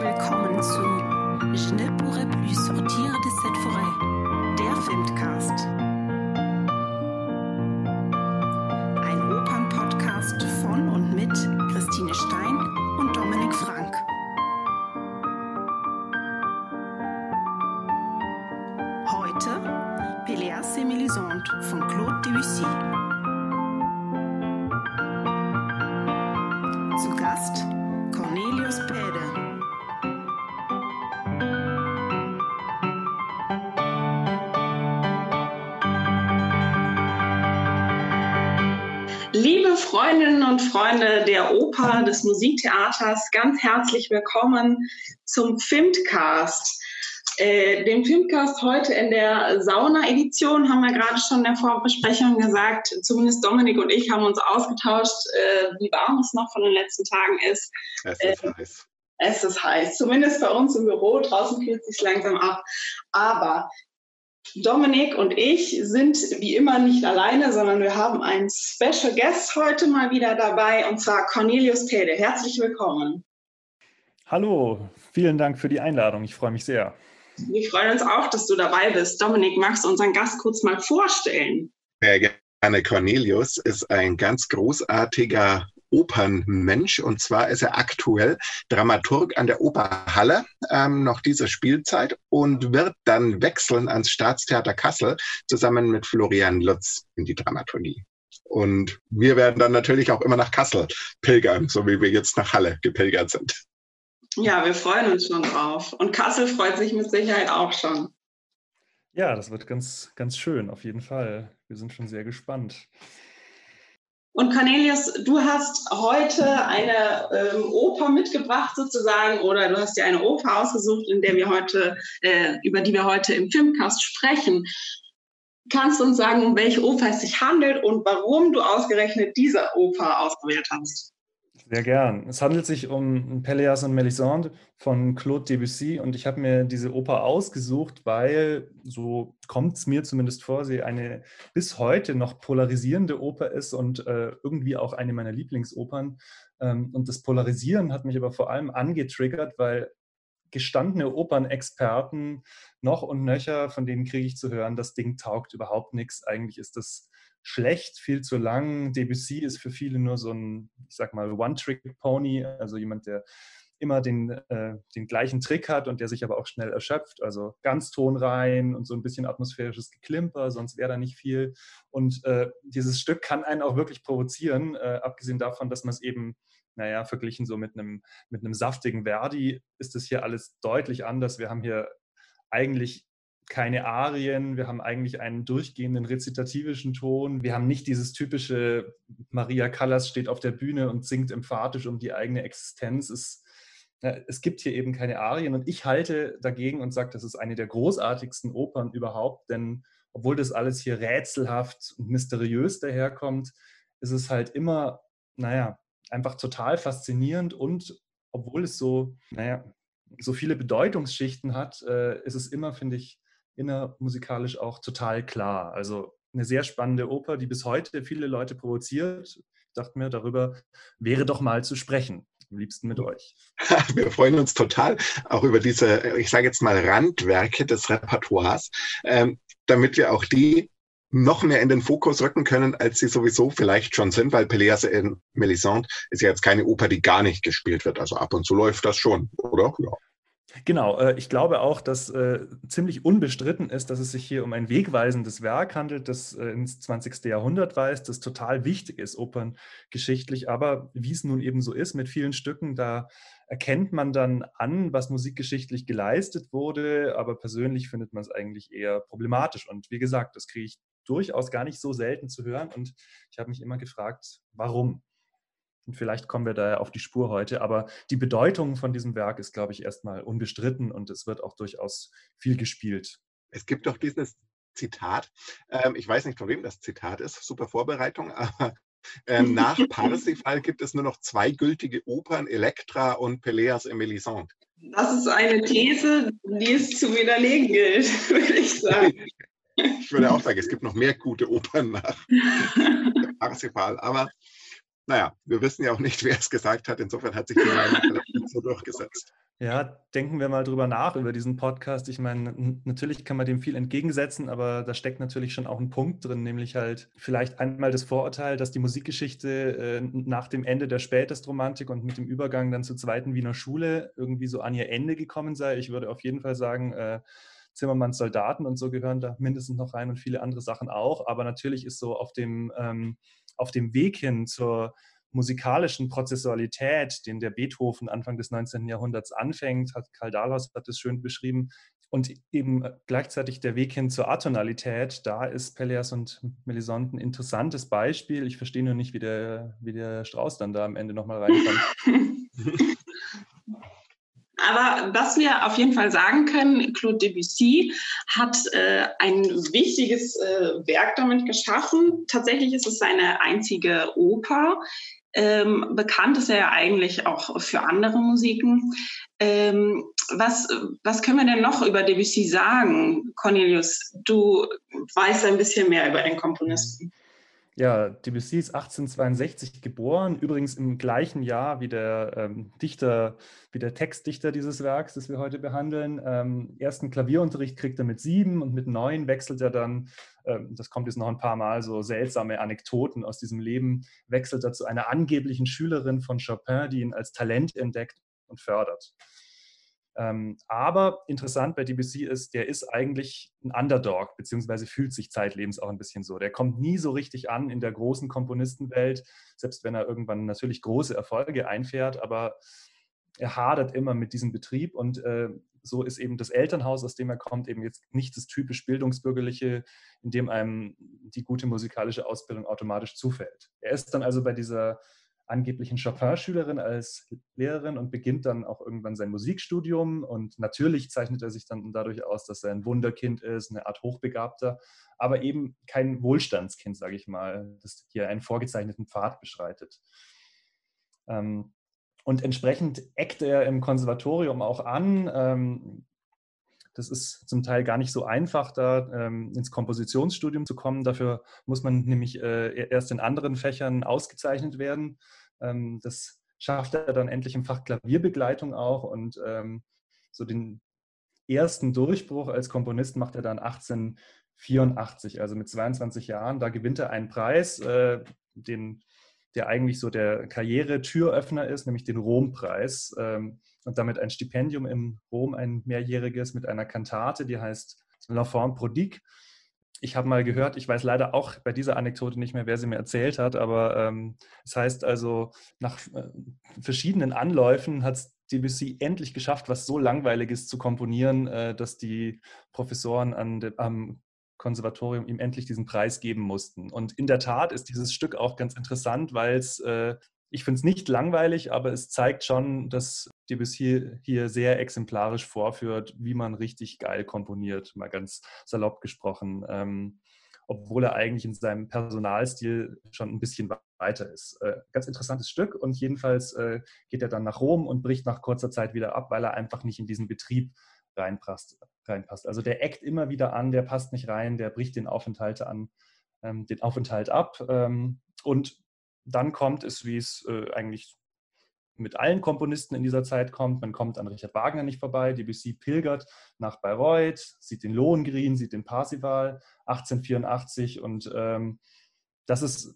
willkommen zu Je ne pourrais plus sortir de cette forêt, der Filmcast. Oper, des Musiktheaters, ganz herzlich willkommen zum Filmcast. Äh, den Filmcast heute in der Sauna-Edition haben wir gerade schon in der Vorbesprechung gesagt. Zumindest Dominik und ich haben uns ausgetauscht, äh, wie warm es noch von den letzten Tagen ist. Es ist Äh, heiß. Es ist heiß, zumindest bei uns im Büro. Draußen kühlt es sich langsam ab. Aber Dominik und ich sind wie immer nicht alleine, sondern wir haben einen Special Guest heute mal wieder dabei und zwar Cornelius Tede. Herzlich willkommen. Hallo, vielen Dank für die Einladung. Ich freue mich sehr. Wir freuen uns auch, dass du dabei bist. Dominik, magst du unseren Gast kurz mal vorstellen? Sehr gerne. Cornelius ist ein ganz großartiger Opernmensch und zwar ist er aktuell Dramaturg an der Operhalle ähm, noch diese Spielzeit und wird dann wechseln ans Staatstheater Kassel zusammen mit Florian Lutz in die Dramaturgie. Und wir werden dann natürlich auch immer nach Kassel pilgern, so wie wir jetzt nach Halle gepilgert sind. Ja, wir freuen uns schon drauf. Und Kassel freut sich mit Sicherheit auch schon. Ja, das wird ganz, ganz schön, auf jeden Fall. Wir sind schon sehr gespannt. Und Cornelius, du hast heute eine ähm, Oper mitgebracht sozusagen oder du hast dir eine Oper ausgesucht, in der wir heute, äh, über die wir heute im Filmcast sprechen. Kannst du uns sagen, um welche Oper es sich handelt und warum du ausgerechnet diese Oper ausgewählt hast? Sehr gern. Es handelt sich um Pelléas und Mélisande von Claude Debussy und ich habe mir diese Oper ausgesucht, weil, so kommt es mir zumindest vor, sie eine bis heute noch polarisierende Oper ist und äh, irgendwie auch eine meiner Lieblingsopern. Ähm, und das Polarisieren hat mich aber vor allem angetriggert, weil gestandene Opernexperten noch und nöcher, von denen kriege ich zu hören, das Ding taugt überhaupt nichts. Eigentlich ist das schlecht, viel zu lang. Debussy ist für viele nur so ein, ich sag mal, One-Trick-Pony, also jemand, der immer den, äh, den gleichen Trick hat und der sich aber auch schnell erschöpft. Also ganz tonrein und so ein bisschen atmosphärisches Geklimper, sonst wäre da nicht viel. Und äh, dieses Stück kann einen auch wirklich provozieren, äh, abgesehen davon, dass man es eben naja, verglichen so mit einem, mit einem saftigen Verdi ist es hier alles deutlich anders. Wir haben hier eigentlich keine Arien, wir haben eigentlich einen durchgehenden rezitativischen Ton. Wir haben nicht dieses typische Maria Callas steht auf der Bühne und singt emphatisch um die eigene Existenz. Es, es gibt hier eben keine Arien und ich halte dagegen und sage, das ist eine der großartigsten Opern überhaupt, denn obwohl das alles hier rätselhaft und mysteriös daherkommt, ist es halt immer, naja, einfach total faszinierend und obwohl es so, naja, so viele Bedeutungsschichten hat, äh, ist es immer, finde ich, innermusikalisch auch total klar. Also eine sehr spannende Oper, die bis heute viele Leute provoziert. Ich dachte mir, darüber wäre doch mal zu sprechen. Am liebsten mit euch. Wir freuen uns total auch über diese, ich sage jetzt mal, Randwerke des Repertoires, ähm, damit wir auch die noch mehr in den Fokus rücken können, als sie sowieso vielleicht schon sind, weil Pelléas in Mélisande ist ja jetzt keine Oper, die gar nicht gespielt wird. Also ab und zu läuft das schon, oder? Ja. Genau, äh, ich glaube auch, dass äh, ziemlich unbestritten ist, dass es sich hier um ein wegweisendes Werk handelt, das äh, ins 20. Jahrhundert weist, das total wichtig ist, operngeschichtlich. Aber wie es nun eben so ist mit vielen Stücken, da erkennt man dann an, was musikgeschichtlich geleistet wurde, aber persönlich findet man es eigentlich eher problematisch. Und wie gesagt, das kriege ich durchaus gar nicht so selten zu hören. Und ich habe mich immer gefragt, warum? Und vielleicht kommen wir da auf die Spur heute. Aber die Bedeutung von diesem Werk ist, glaube ich, erstmal unbestritten und es wird auch durchaus viel gespielt. Es gibt doch dieses Zitat, ähm, ich weiß nicht, von wem das Zitat ist, super Vorbereitung, aber ähm, nach Parsifal gibt es nur noch zwei gültige Opern, Elektra und Pelléas et Mélisande. Das ist eine These, die es zu widerlegen gilt, würde ich sagen. Ich würde auch sagen, es gibt noch mehr gute Opern nach Parsifal, aber naja, wir wissen ja auch nicht, wer es gesagt hat. Insofern hat sich die Meinung so durchgesetzt. Ja, denken wir mal drüber nach über diesen Podcast. Ich meine, natürlich kann man dem viel entgegensetzen, aber da steckt natürlich schon auch ein Punkt drin, nämlich halt vielleicht einmal das Vorurteil, dass die Musikgeschichte äh, nach dem Ende der Spätestromantik und mit dem Übergang dann zur zweiten Wiener Schule irgendwie so an ihr Ende gekommen sei. Ich würde auf jeden Fall sagen, äh, Zimmermanns Soldaten und so gehören da mindestens noch rein und viele andere Sachen auch. Aber natürlich ist so auf dem, ähm, auf dem Weg hin zur musikalischen Prozessualität, den der Beethoven Anfang des 19. Jahrhunderts anfängt, hat Karl Dahlhaus hat es schön beschrieben, und eben gleichzeitig der Weg hin zur Atonalität, da ist Pelleas und Melisande ein interessantes Beispiel. Ich verstehe nur nicht, wie der, wie der Strauß dann da am Ende nochmal reinkommt. Aber was wir auf jeden Fall sagen können, Claude Debussy hat äh, ein wichtiges äh, Werk damit geschaffen. Tatsächlich ist es seine einzige Oper. Ähm, bekannt ist er ja eigentlich auch für andere Musiken. Ähm, was, was können wir denn noch über Debussy sagen? Cornelius, du weißt ein bisschen mehr über den Komponisten. Ja, Debussy ist 1862 geboren, übrigens im gleichen Jahr wie der ähm, Dichter, wie der Textdichter dieses Werks, das wir heute behandeln. Ähm, ersten Klavierunterricht kriegt er mit sieben und mit neun wechselt er dann, ähm, das kommt jetzt noch ein paar Mal, so seltsame Anekdoten aus diesem Leben, wechselt er zu einer angeblichen Schülerin von Chopin, die ihn als Talent entdeckt und fördert. Ähm, aber interessant bei DBC ist, der ist eigentlich ein Underdog, beziehungsweise fühlt sich zeitlebens auch ein bisschen so. Der kommt nie so richtig an in der großen Komponistenwelt, selbst wenn er irgendwann natürlich große Erfolge einfährt, aber er hadert immer mit diesem Betrieb und äh, so ist eben das Elternhaus, aus dem er kommt, eben jetzt nicht das typisch bildungsbürgerliche, in dem einem die gute musikalische Ausbildung automatisch zufällt. Er ist dann also bei dieser angeblichen Chopin-Schülerin als Lehrerin und beginnt dann auch irgendwann sein Musikstudium. Und natürlich zeichnet er sich dann dadurch aus, dass er ein Wunderkind ist, eine Art Hochbegabter, aber eben kein Wohlstandskind, sage ich mal, das hier einen vorgezeichneten Pfad beschreitet. Ähm, und entsprechend eckt er im Konservatorium auch an. Das ist zum Teil gar nicht so einfach, da ähm, ins Kompositionsstudium zu kommen. Dafür muss man nämlich äh, erst in anderen Fächern ausgezeichnet werden. Ähm, das schafft er dann endlich im Fach Klavierbegleitung auch und ähm, so den ersten Durchbruch als Komponist macht er dann 1884, also mit 22 Jahren. Da gewinnt er einen Preis, äh, den, der eigentlich so der Karriere-Türöffner ist, nämlich den Rompreis. Ähm, und damit ein Stipendium in Rom, ein mehrjähriges mit einer Kantate, die heißt L'Enfant Prodigue. Ich habe mal gehört, ich weiß leider auch bei dieser Anekdote nicht mehr, wer sie mir erzählt hat, aber ähm, es heißt also, nach äh, verschiedenen Anläufen hat es Debussy endlich geschafft, was so Langweiliges zu komponieren, äh, dass die Professoren an de, am Konservatorium ihm endlich diesen Preis geben mussten. Und in der Tat ist dieses Stück auch ganz interessant, weil es äh, ich finde es nicht langweilig, aber es zeigt schon, dass Debussy hier sehr exemplarisch vorführt, wie man richtig geil komponiert, mal ganz salopp gesprochen, ähm, obwohl er eigentlich in seinem Personalstil schon ein bisschen weiter ist. Äh, ganz interessantes Stück und jedenfalls äh, geht er dann nach Rom und bricht nach kurzer Zeit wieder ab, weil er einfach nicht in diesen Betrieb reinpasst. reinpasst. Also der eckt immer wieder an, der passt nicht rein, der bricht den Aufenthalt an, ähm, den Aufenthalt ab ähm, und dann kommt es, wie es äh, eigentlich mit allen Komponisten in dieser Zeit kommt. Man kommt an Richard Wagner nicht vorbei. Debussy pilgert nach Bayreuth, sieht den Lohengrin, sieht den Parsival 1884 und ähm, das ist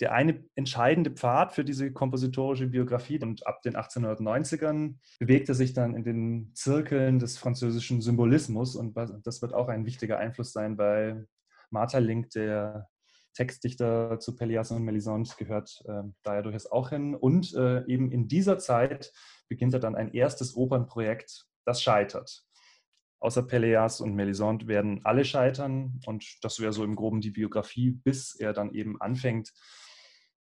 der eine entscheidende Pfad für diese kompositorische Biografie. Und ab den 1890ern bewegt er sich dann in den Zirkeln des französischen Symbolismus und das wird auch ein wichtiger Einfluss sein bei Martha Link, der Textdichter zu Pellias und Melisande gehört äh, daher durchaus auch hin. Und äh, eben in dieser Zeit beginnt er dann ein erstes Opernprojekt, das scheitert. Außer Pelleas und Melisande werden alle scheitern und das wäre so im Groben die Biografie, bis er dann eben anfängt,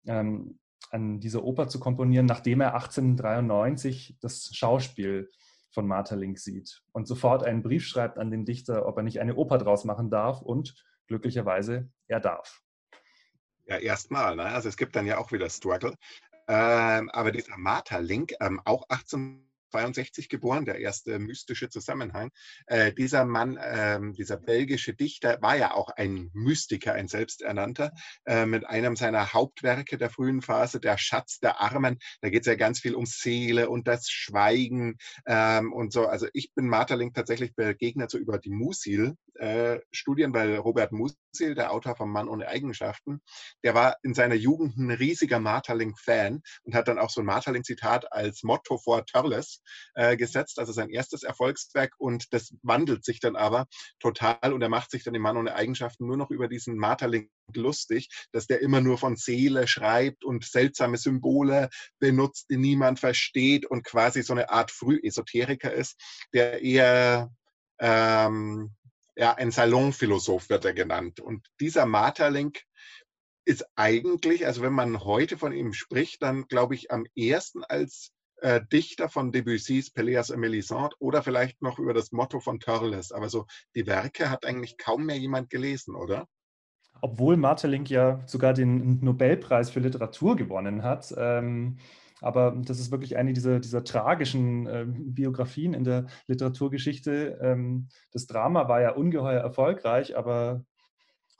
ähm, an dieser Oper zu komponieren, nachdem er 1893 das Schauspiel von Martha Link sieht und sofort einen Brief schreibt an den Dichter, ob er nicht eine Oper draus machen darf und glücklicherweise er darf. Ja, erstmal. Ne? Also es gibt dann ja auch wieder Struggle. Ähm, aber dieser Martha-Link, ähm, auch 18 1862 geboren, der erste mystische Zusammenhang. Äh, dieser Mann, äh, dieser belgische Dichter, war ja auch ein Mystiker, ein selbsternannter, äh, mit einem seiner Hauptwerke der frühen Phase, Der Schatz der Armen. Da geht es ja ganz viel um Seele und das Schweigen ähm, und so. Also ich bin Marterling tatsächlich begegnet so über die Musil-Studien, äh, weil Robert Musil, der Autor von Mann ohne Eigenschaften, der war in seiner Jugend ein riesiger Marterling-Fan und hat dann auch so ein Marterling-Zitat als Motto vor Törles äh, gesetzt, also sein erstes Erfolgswerk. Und das wandelt sich dann aber total und er macht sich dann im Mann ohne Eigenschaften nur noch über diesen Marterling lustig, dass der immer nur von Seele schreibt und seltsame Symbole benutzt, die niemand versteht und quasi so eine Art Frühesoteriker ist, der eher ähm, ja, ein Salonphilosoph wird er genannt. Und dieser Marterling ist eigentlich, also wenn man heute von ihm spricht, dann glaube ich am ersten als äh, Dichter von Debussys Pelléas et Mélisande oder vielleicht noch über das Motto von Törles. Aber so die Werke hat eigentlich kaum mehr jemand gelesen, oder? Obwohl Martelink ja sogar den Nobelpreis für Literatur gewonnen hat. Ähm, aber das ist wirklich eine dieser, dieser tragischen äh, Biografien in der Literaturgeschichte. Ähm, das Drama war ja ungeheuer erfolgreich, aber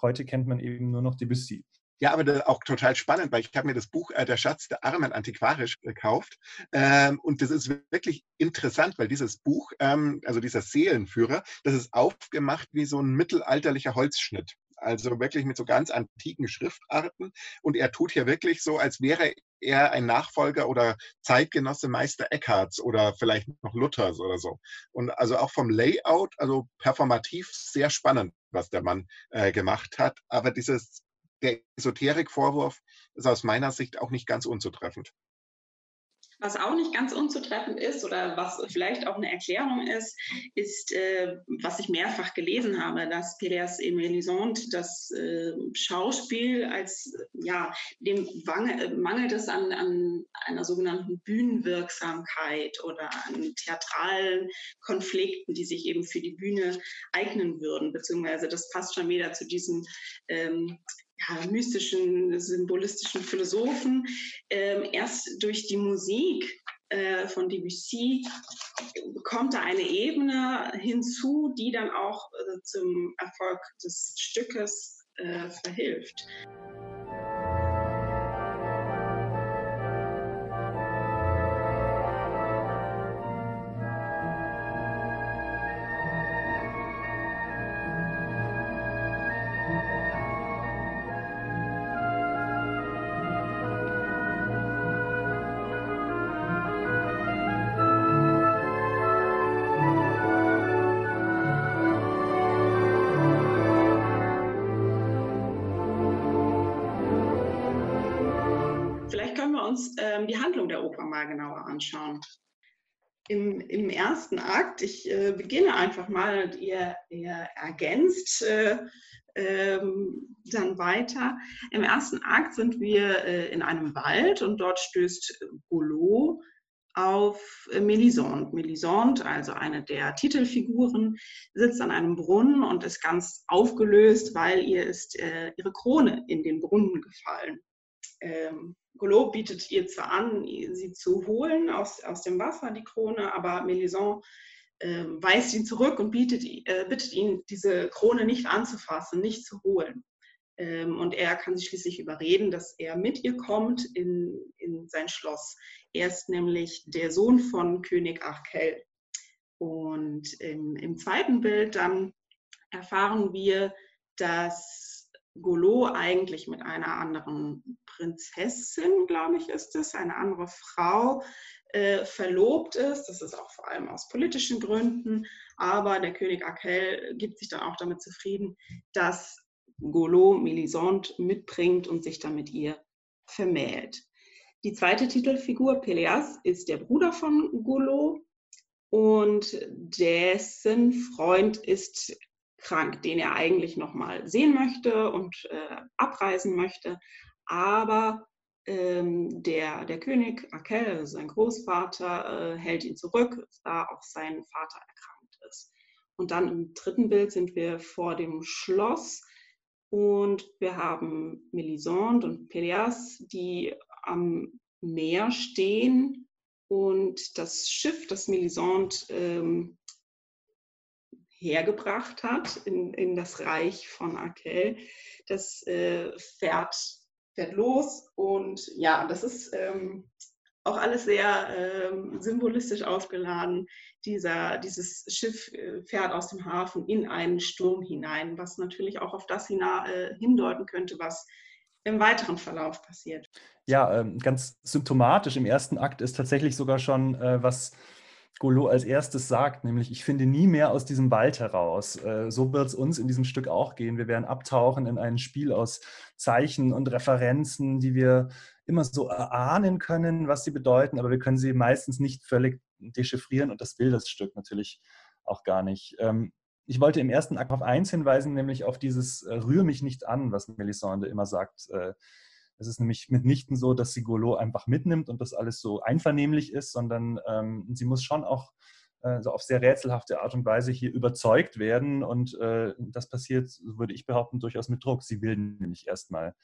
heute kennt man eben nur noch Debussy. Ja, aber auch total spannend, weil ich habe mir das Buch äh, Der Schatz der Armen antiquarisch gekauft. Ähm, und das ist wirklich interessant, weil dieses Buch, ähm, also dieser Seelenführer, das ist aufgemacht wie so ein mittelalterlicher Holzschnitt. Also wirklich mit so ganz antiken Schriftarten. Und er tut hier wirklich so, als wäre er ein Nachfolger oder Zeitgenosse Meister Eckharts oder vielleicht noch Luthers oder so. Und also auch vom Layout, also performativ sehr spannend, was der Mann äh, gemacht hat. Aber dieses der Esoterik-Vorwurf ist aus meiner Sicht auch nicht ganz unzutreffend. Was auch nicht ganz unzutreffend ist oder was vielleicht auch eine Erklärung ist, ist, äh, was ich mehrfach gelesen habe, dass Pérez et Mélisande das äh, Schauspiel als, ja, dem Wange, mangelt es an, an einer sogenannten Bühnenwirksamkeit oder an theatralen Konflikten, die sich eben für die Bühne eignen würden, beziehungsweise das passt schon wieder zu diesem ähm, ja, mystischen, symbolistischen Philosophen. Ähm, erst durch die Musik äh, von Debussy kommt da eine Ebene hinzu, die dann auch äh, zum Erfolg des Stückes äh, verhilft. Uns ähm, die Handlung der Oper mal genauer anschauen. Im, im ersten Akt, ich äh, beginne einfach mal, ihr, ihr ergänzt äh, ähm, dann weiter. Im ersten Akt sind wir äh, in einem Wald und dort stößt Boulot auf Melisande. Melisande, also eine der Titelfiguren, sitzt an einem Brunnen und ist ganz aufgelöst, weil ihr ist äh, ihre Krone in den Brunnen gefallen. Ähm, Golo bietet ihr zwar an, sie zu holen aus, aus dem Wasser, die Krone, aber Melisande äh, weist ihn zurück und bietet, äh, bittet ihn, diese Krone nicht anzufassen, nicht zu holen. Ähm, und er kann sie schließlich überreden, dass er mit ihr kommt in, in sein Schloss. Er ist nämlich der Sohn von König Arkel. Und im, im zweiten Bild dann erfahren wir, dass Golo eigentlich mit einer anderen Prinzessin, glaube ich, ist es, eine andere Frau äh, verlobt ist. Das ist auch vor allem aus politischen Gründen. Aber der König Akel gibt sich dann auch damit zufrieden, dass Golo Melisande mitbringt und sich dann mit ihr vermählt. Die zweite Titelfigur, Peleas, ist der Bruder von Golo und dessen Freund ist krank, den er eigentlich noch mal sehen möchte und äh, abreisen möchte. Aber ähm, der, der König Akel, also sein Großvater, äh, hält ihn zurück, da auch sein Vater erkrankt ist. Und dann im dritten Bild sind wir vor dem Schloss und wir haben Melisande und Peleas, die am Meer stehen und das Schiff, das Melisande ähm, hergebracht hat in, in das Reich von Akel, das äh, fährt, fährt los und ja, das ist ähm, auch alles sehr ähm, symbolistisch aufgeladen. Dieser, dieses Schiff äh, fährt aus dem Hafen in einen Sturm hinein, was natürlich auch auf das hina, äh, hindeuten könnte, was im weiteren Verlauf passiert. Ja, ähm, ganz symptomatisch im ersten Akt ist tatsächlich sogar schon, äh, was Golo als erstes sagt, nämlich ich finde nie mehr aus diesem Wald heraus. Äh, so wird es uns in diesem Stück auch gehen. Wir werden abtauchen in ein Spiel aus Zeichen und Referenzen, die wir immer so erahnen können, was sie bedeuten, aber wir können sie meistens nicht völlig dechiffrieren und das will das Stück natürlich auch gar nicht. Ähm, ich wollte im ersten Akt auf eins hinweisen, nämlich auf dieses äh, Rühr mich nicht an, was Melisande immer sagt. Es ist nämlich mitnichten so, dass sie Golo einfach mitnimmt und das alles so einvernehmlich ist, sondern ähm, sie muss schon auch äh, so auf sehr rätselhafte Art und Weise hier überzeugt werden. Und äh, das passiert, würde ich behaupten, durchaus mit Druck. Sie will nämlich erstmal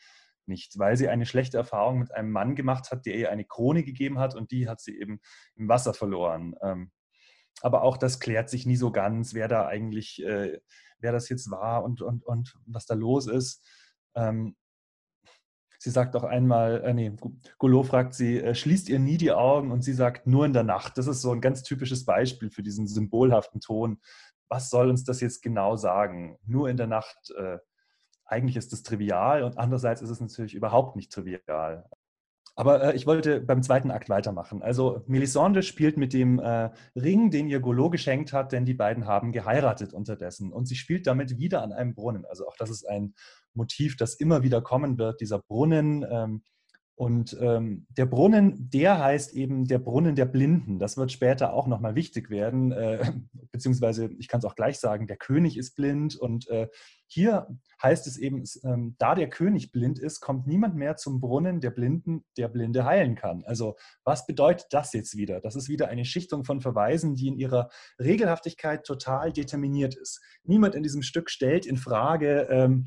nicht, weil sie eine schlechte Erfahrung mit einem Mann gemacht hat, der ihr eine Krone gegeben hat und die hat sie eben im Wasser verloren. Ähm, aber auch das klärt sich nie so ganz, wer da eigentlich, äh, wer das jetzt war und, und, und was da los ist. Ähm, sie sagt auch einmal, äh, nee, Golo fragt sie, äh, schließt ihr nie die Augen? Und sie sagt, nur in der Nacht. Das ist so ein ganz typisches Beispiel für diesen symbolhaften Ton. Was soll uns das jetzt genau sagen? Nur in der Nacht. Äh, eigentlich ist das trivial und andererseits ist es natürlich überhaupt nicht trivial. Aber äh, ich wollte beim zweiten Akt weitermachen. Also Melisande spielt mit dem äh, Ring, den ihr Golo geschenkt hat, denn die beiden haben geheiratet unterdessen. Und sie spielt damit wieder an einem Brunnen. Also auch das ist ein Motiv, das immer wieder kommen wird, dieser Brunnen. Ähm, und ähm, der Brunnen, der heißt eben der Brunnen der Blinden. Das wird später auch nochmal wichtig werden, äh, beziehungsweise ich kann es auch gleich sagen, der König ist blind. Und äh, hier heißt es eben, ähm, da der König blind ist, kommt niemand mehr zum Brunnen der Blinden, der Blinde heilen kann. Also was bedeutet das jetzt wieder? Das ist wieder eine Schichtung von Verweisen, die in ihrer Regelhaftigkeit total determiniert ist. Niemand in diesem Stück stellt in Frage, ähm,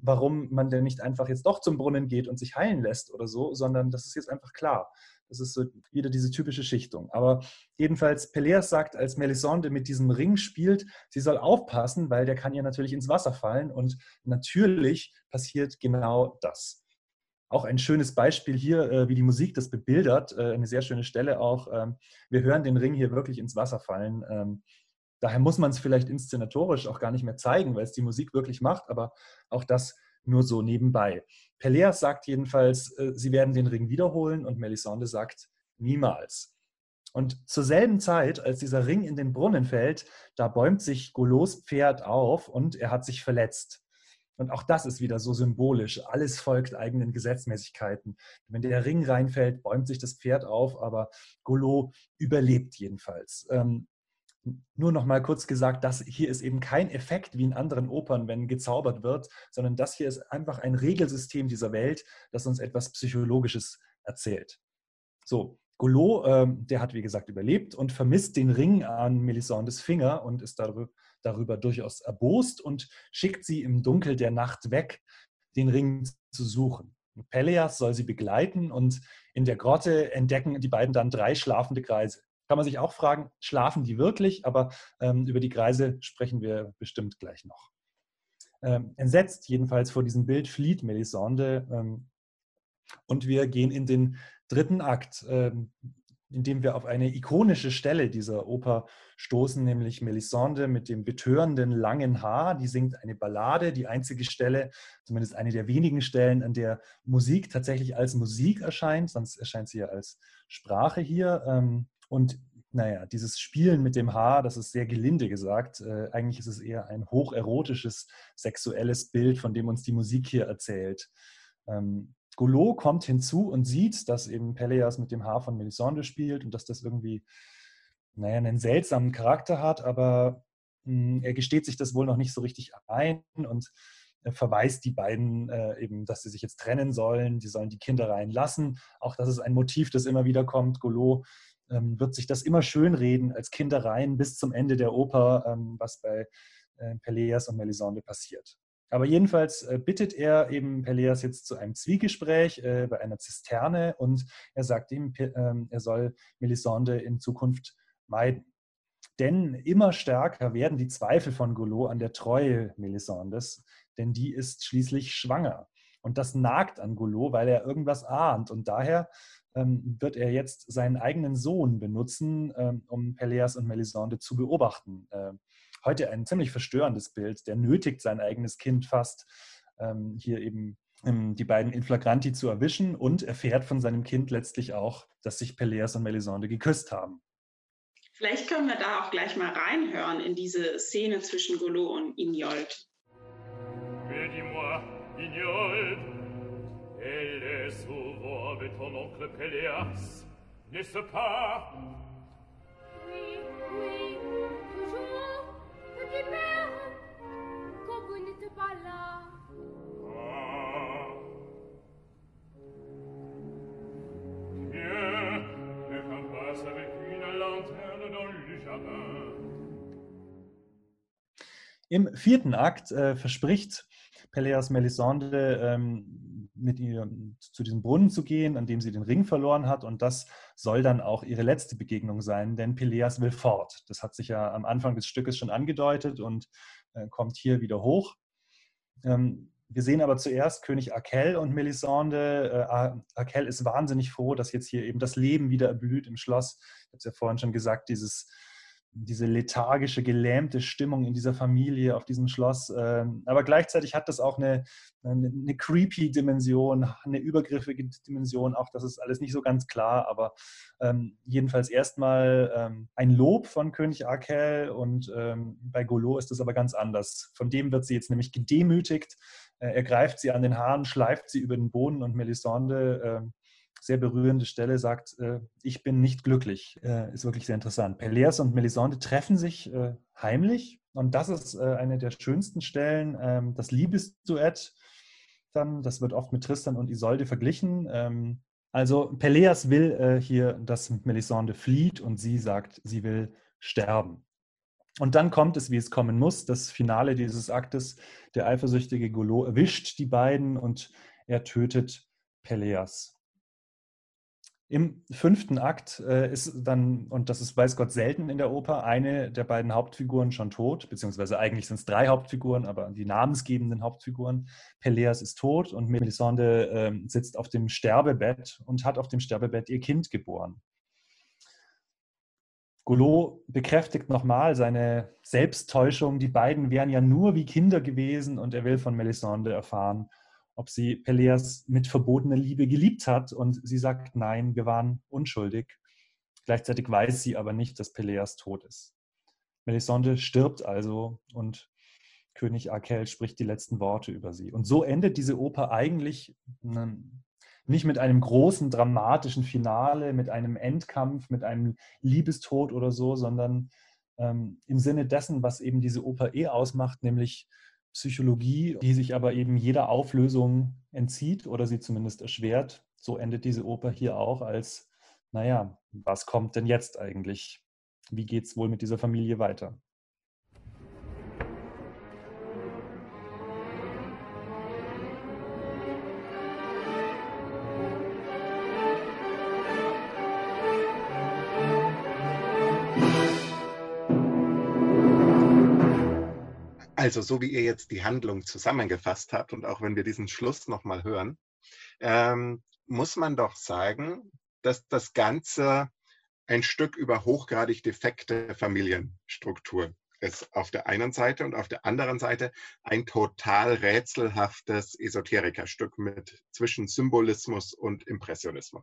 warum man denn nicht einfach jetzt doch zum Brunnen geht und sich heilen lässt oder so, sondern das ist jetzt einfach klar. Das ist so wieder diese typische Schichtung. Aber jedenfalls, Peleas sagt, als Melisande mit diesem Ring spielt, sie soll aufpassen, weil der kann ihr natürlich ins Wasser fallen und natürlich passiert genau das. Auch ein schönes Beispiel hier, äh, wie die Musik das bebildert, äh, eine sehr schöne Stelle auch. Ähm, wir hören den Ring hier wirklich ins Wasser fallen. Daher muss man es vielleicht inszenatorisch auch gar nicht mehr zeigen, weil es die Musik wirklich macht, aber auch das nur so nebenbei. Peleas sagt jedenfalls, äh, sie werden den Ring wiederholen und Melisande sagt niemals. Und zur selben Zeit, als dieser Ring in den Brunnen fällt, da bäumt sich Golos Pferd auf und er hat sich verletzt. Und auch das ist wieder so symbolisch. Alles folgt eigenen Gesetzmäßigkeiten. Wenn der Ring reinfällt, bäumt sich das Pferd auf, aber Golo überlebt jedenfalls. Ähm, nur noch mal kurz gesagt, das hier ist eben kein Effekt wie in anderen Opern, wenn gezaubert wird, sondern das hier ist einfach ein Regelsystem dieser Welt, das uns etwas Psychologisches erzählt. So, Golo, äh, der hat wie gesagt überlebt und vermisst den Ring an Melisandes Finger und ist darüber, darüber durchaus erbost und schickt sie im Dunkel der Nacht weg, den Ring zu suchen. Peleas soll sie begleiten und in der Grotte entdecken die beiden dann drei schlafende Kreise kann man sich auch fragen, schlafen die wirklich? Aber ähm, über die Kreise sprechen wir bestimmt gleich noch. Ähm, entsetzt jedenfalls vor diesem Bild flieht Melisande ähm, und wir gehen in den dritten Akt, ähm, in dem wir auf eine ikonische Stelle dieser Oper stoßen, nämlich Melisande mit dem betörenden langen Haar. Die singt eine Ballade, die einzige Stelle, zumindest eine der wenigen Stellen, an der Musik tatsächlich als Musik erscheint, sonst erscheint sie ja als Sprache hier. Und naja, dieses Spielen mit dem Haar, das ist sehr gelinde gesagt. Äh, eigentlich ist es eher ein hocherotisches sexuelles Bild, von dem uns die Musik hier erzählt. Ähm, Goulot kommt hinzu und sieht, dass eben Peleas mit dem Haar von Melisande spielt und dass das irgendwie, naja, einen seltsamen Charakter hat, aber mh, hm, er gesteht sich das wohl noch nicht so richtig ein und verweist die beiden äh, eben, dass sie sich jetzt trennen sollen, die sollen die Kinder reinlassen. Auch das ist ein Motiv, das immer wieder kommt. Golot ähm, wird sich das immer schönreden als Kindereien bis zum Ende der Oper, ähm, was bei äh, Peleas und Melisande passiert. Aber jedenfalls äh, bittet er eben Peleas jetzt zu einem Zwiegespräch äh, bei einer Zisterne und er sagt ihm, äh, er soll Melisande in Zukunft meiden. Denn immer stärker werden die Zweifel von Golo an der Treue Melisandes, denn die ist schließlich schwanger. Und das nagt an Golo, weil er irgendwas ahnt. Und daher ähm, wird er jetzt seinen eigenen Sohn benutzen, ähm, um Peleas und Melisande zu beobachten. Ähm, heute ein ziemlich verstörendes Bild. Der nötigt sein eigenes Kind fast, ähm, hier eben ähm, die beiden in Flagranti zu erwischen und erfährt von seinem Kind letztlich auch, dass sich Peleas und Melisande geküsst haben. Vielleicht können wir da auch gleich mal reinhören in diese Szene zwischen Golo und Ignold. Dis-moi, Ignold, elle souvent avec ton oncle Péléas, n'est-ce pas Oui, oui, toujours, petit père, quand vous n'êtes pas là. Ah. Bien, le camp passe avec une lanterne dans le jardin. Im vierten Akt äh, verspricht Peleas Melisande ähm, mit ihr zu diesem Brunnen zu gehen, an dem sie den Ring verloren hat. Und das soll dann auch ihre letzte Begegnung sein, denn Peleas will fort. Das hat sich ja am Anfang des Stückes schon angedeutet und äh, kommt hier wieder hoch. Ähm, wir sehen aber zuerst König Akel und Melisande. Äh, Akel ist wahnsinnig froh, dass jetzt hier eben das Leben wieder erblüht im Schloss. Ich habe es ja vorhin schon gesagt, dieses diese lethargische, gelähmte Stimmung in dieser Familie, auf diesem Schloss. Ähm, aber gleichzeitig hat das auch eine, eine, eine creepy Dimension, eine übergriffige Dimension. Auch das ist alles nicht so ganz klar, aber ähm, jedenfalls erstmal ähm, ein Lob von König Akel und ähm, bei Golo ist das aber ganz anders. Von dem wird sie jetzt nämlich gedemütigt. Äh, er greift sie an den Haaren, schleift sie über den Boden und Melisande äh, sehr berührende Stelle sagt, äh, ich bin nicht glücklich. Äh, ist wirklich sehr interessant. Peleas und Melisande treffen sich äh, heimlich und das ist äh, eine der schönsten Stellen. Ähm, das Liebesduett dann, das wird oft mit Tristan und Isolde verglichen. Ähm, also Peleas will äh, hier, dass Melisande flieht und sie sagt, sie will sterben. Und dann kommt es, wie es kommen muss, das Finale dieses Aktes. Der eifersüchtige Golo erwischt die beiden und er tötet Peleas. Im fünften Akt äh, ist dann, und das ist weiß Gott selten in der Oper, eine der beiden Hauptfiguren schon tot, beziehungsweise eigentlich sind es drei Hauptfiguren, aber die namensgebenden Hauptfiguren. Peleas ist tot und Melisande äh, sitzt auf dem Sterbebett und hat auf dem Sterbebett ihr Kind geboren. Goulot bekräftigt nochmal seine Selbsttäuschung. Die beiden wären ja nur wie Kinder gewesen und er will von Melisande erfahren, ob sie Peleas mit verbotener Liebe geliebt hat. Und sie sagt, nein, wir waren unschuldig. Gleichzeitig weiß sie aber nicht, dass Peleas tot ist. Melisande stirbt also und König Akel spricht die letzten Worte über sie. Und so endet diese Oper eigentlich nicht mit einem großen dramatischen Finale, mit einem Endkampf, mit einem Liebestod oder so, sondern ähm, im Sinne dessen, was eben diese Oper eh ausmacht, nämlich Psychologie, die sich aber eben jeder Auflösung entzieht oder sie zumindest erschwert. So endet diese Oper hier auch als, naja, was kommt denn jetzt eigentlich? Wie geht es wohl mit dieser Familie weiter? Also, so wie ihr jetzt die Handlung zusammengefasst habt und auch wenn wir diesen Schluss nochmal hören, ähm, muss man doch sagen, dass das Ganze ein Stück über hochgradig defekte Familienstruktur ist auf der einen Seite und auf der anderen Seite ein total rätselhaftes Esoterikerstück mit zwischen Symbolismus und Impressionismus,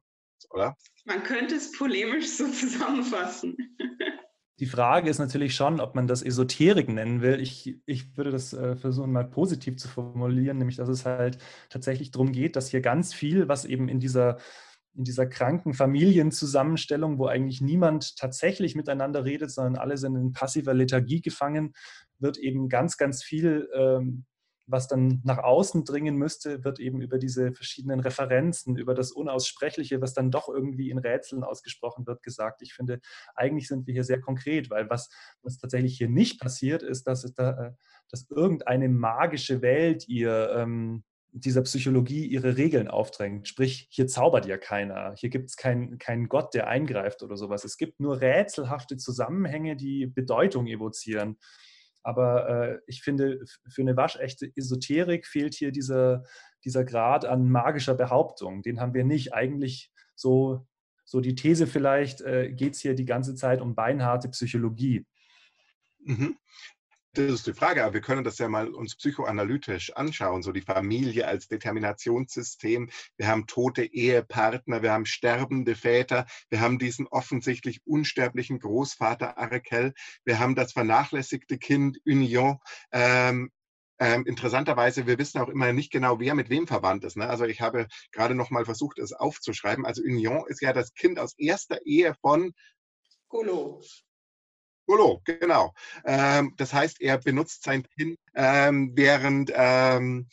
oder? Man könnte es polemisch so zusammenfassen. Die Frage ist natürlich schon, ob man das Esoterik nennen will. Ich, ich würde das äh, versuchen, mal positiv zu formulieren, nämlich dass es halt tatsächlich darum geht, dass hier ganz viel, was eben in dieser, in dieser kranken Familienzusammenstellung, wo eigentlich niemand tatsächlich miteinander redet, sondern alle sind in passiver Lethargie gefangen, wird eben ganz, ganz viel ähm, was dann nach außen dringen müsste, wird eben über diese verschiedenen Referenzen, über das Unaussprechliche, was dann doch irgendwie in Rätseln ausgesprochen wird, gesagt. Ich finde, eigentlich sind wir hier sehr konkret, weil was, was tatsächlich hier nicht passiert, ist, dass, da, äh, dass irgendeine magische Welt ihr ähm, dieser Psychologie ihre Regeln aufdrängt. Sprich, hier zaubert ja keiner. Hier gibt es keinen kein Gott, der eingreift oder sowas. Es gibt nur rätselhafte Zusammenhänge, die Bedeutung evozieren. Aber äh, ich finde, für eine waschechte Esoterik fehlt hier dieser, dieser Grad an magischer Behauptung. Den haben wir nicht. Eigentlich so, so die These vielleicht, äh, geht es hier die ganze Zeit um beinharte Psychologie. Mhm. Das ist die Frage, aber wir können das ja mal uns psychoanalytisch anschauen, so die Familie als Determinationssystem. Wir haben tote Ehepartner, wir haben sterbende Väter, wir haben diesen offensichtlich unsterblichen Großvater Arakel, wir haben das vernachlässigte Kind Union. Ähm, ähm, interessanterweise, wir wissen auch immer nicht genau, wer mit wem verwandt ist. Ne? Also ich habe gerade noch mal versucht, es aufzuschreiben. Also Union ist ja das Kind aus erster Ehe von Golo. Golo, genau. Ähm, das heißt, er benutzt sein PIN, ähm, während ähm,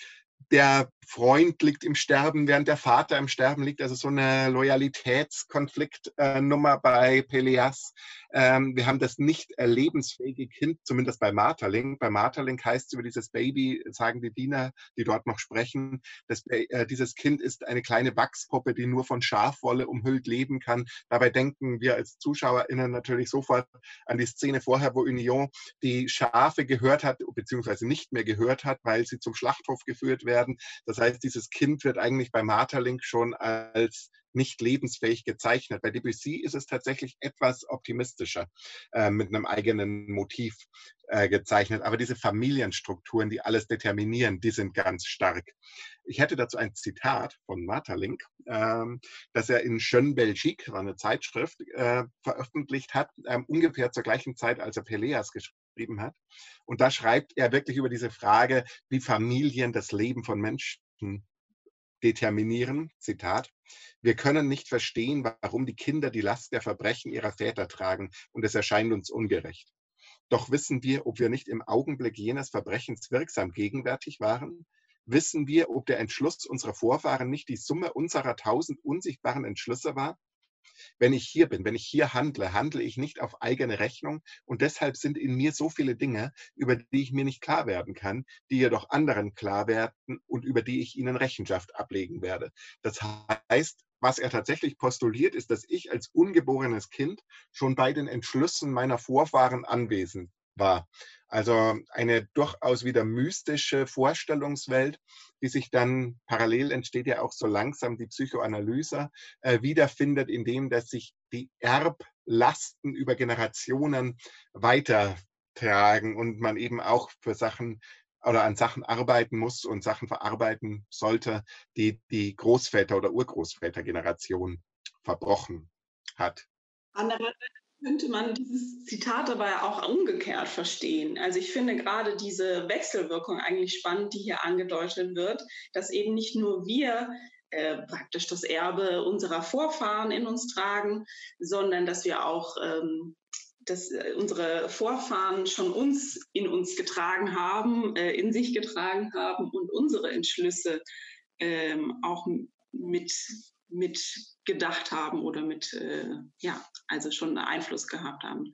der Freund liegt im Sterben, während der Vater im Sterben liegt. Also so eine Loyalitätskonfliktnummer bei Peleas. Ähm, wir haben das nicht lebensfähige Kind, zumindest bei Marterling. Bei Marterling heißt es über dieses Baby, sagen die Diener, die dort noch sprechen, dass, äh, dieses Kind ist eine kleine Wachspuppe, die nur von Schafwolle umhüllt leben kann. Dabei denken wir als ZuschauerInnen natürlich sofort an die Szene vorher, wo Union die Schafe gehört hat, beziehungsweise nicht mehr gehört hat, weil sie zum Schlachthof geführt werden. Das heißt, dieses Kind wird eigentlich bei Marterlink schon als nicht lebensfähig gezeichnet. Bei Debussy ist es tatsächlich etwas optimistischer äh, mit einem eigenen Motiv äh, gezeichnet. Aber diese Familienstrukturen, die alles determinieren, die sind ganz stark. Ich hätte dazu ein Zitat von Marterlink, ähm, das er in Jeune Belgique, war eine Zeitschrift, äh, veröffentlicht hat, ähm, ungefähr zur gleichen Zeit, als er Peleas geschrieben hat. Und da schreibt er wirklich über diese Frage, wie Familien das Leben von Menschen determinieren. Zitat. Wir können nicht verstehen, warum die Kinder die Last der Verbrechen ihrer Väter tragen und es erscheint uns ungerecht. Doch wissen wir, ob wir nicht im Augenblick jenes Verbrechens wirksam gegenwärtig waren? Wissen wir, ob der Entschluss unserer Vorfahren nicht die Summe unserer tausend unsichtbaren Entschlüsse war? Wenn ich hier bin, wenn ich hier handle, handle ich nicht auf eigene Rechnung und deshalb sind in mir so viele Dinge, über die ich mir nicht klar werden kann, die jedoch anderen klar werden und über die ich ihnen Rechenschaft ablegen werde. Das heißt, was er tatsächlich postuliert, ist, dass ich als ungeborenes Kind schon bei den Entschlüssen meiner Vorfahren anwesend war. Also eine durchaus wieder mystische Vorstellungswelt, die sich dann parallel entsteht ja auch so langsam die Psychoanalyse äh, wiederfindet, indem dass sich die Erblasten über Generationen weitertragen und man eben auch für Sachen oder an Sachen arbeiten muss und Sachen verarbeiten sollte, die die Großväter- oder Urgroßvätergeneration verbrochen hat. Andererseits könnte man dieses Zitat aber auch umgekehrt verstehen. Also ich finde gerade diese Wechselwirkung eigentlich spannend, die hier angedeutet wird, dass eben nicht nur wir äh, praktisch das Erbe unserer Vorfahren in uns tragen, sondern dass wir auch ähm, dass äh, unsere Vorfahren schon uns in uns getragen haben, äh, in sich getragen haben und unsere Entschlüsse ähm, auch mit, mit gedacht haben oder mit, äh, ja, also schon Einfluss gehabt haben.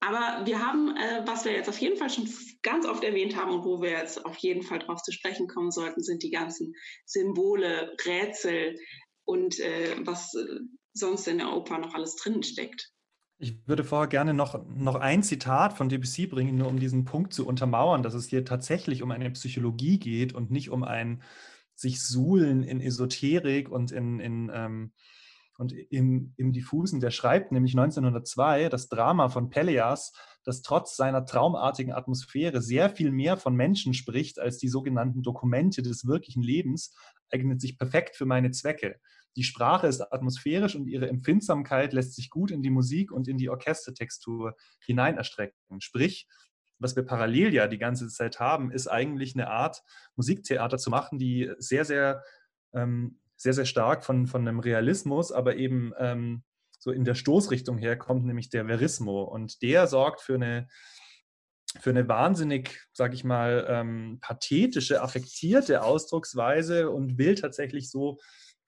Aber wir haben, äh, was wir jetzt auf jeden Fall schon ganz oft erwähnt haben und wo wir jetzt auf jeden Fall drauf zu sprechen kommen sollten, sind die ganzen Symbole, Rätsel und äh, was äh, sonst in der Oper noch alles drin steckt. Ich würde vorher gerne noch, noch ein Zitat von Debussy bringen, nur um diesen Punkt zu untermauern, dass es hier tatsächlich um eine Psychologie geht und nicht um ein sich suhlen in Esoterik und in, in ähm, und im, im Diffusen, der schreibt nämlich 1902 das Drama von Peleas, das trotz seiner traumartigen Atmosphäre sehr viel mehr von Menschen spricht als die sogenannten Dokumente des wirklichen Lebens, eignet sich perfekt für meine Zwecke. Die Sprache ist atmosphärisch und ihre Empfindsamkeit lässt sich gut in die Musik und in die Orchestertextur hinein erstrecken. Sprich, was wir parallel ja die ganze Zeit haben, ist eigentlich eine Art Musiktheater zu machen, die sehr, sehr, ähm, sehr, sehr stark von, von einem Realismus, aber eben ähm, so in der Stoßrichtung herkommt, nämlich der Verismo. Und der sorgt für eine für eine wahnsinnig, sag ich mal, ähm, pathetische, affektierte Ausdrucksweise und will tatsächlich so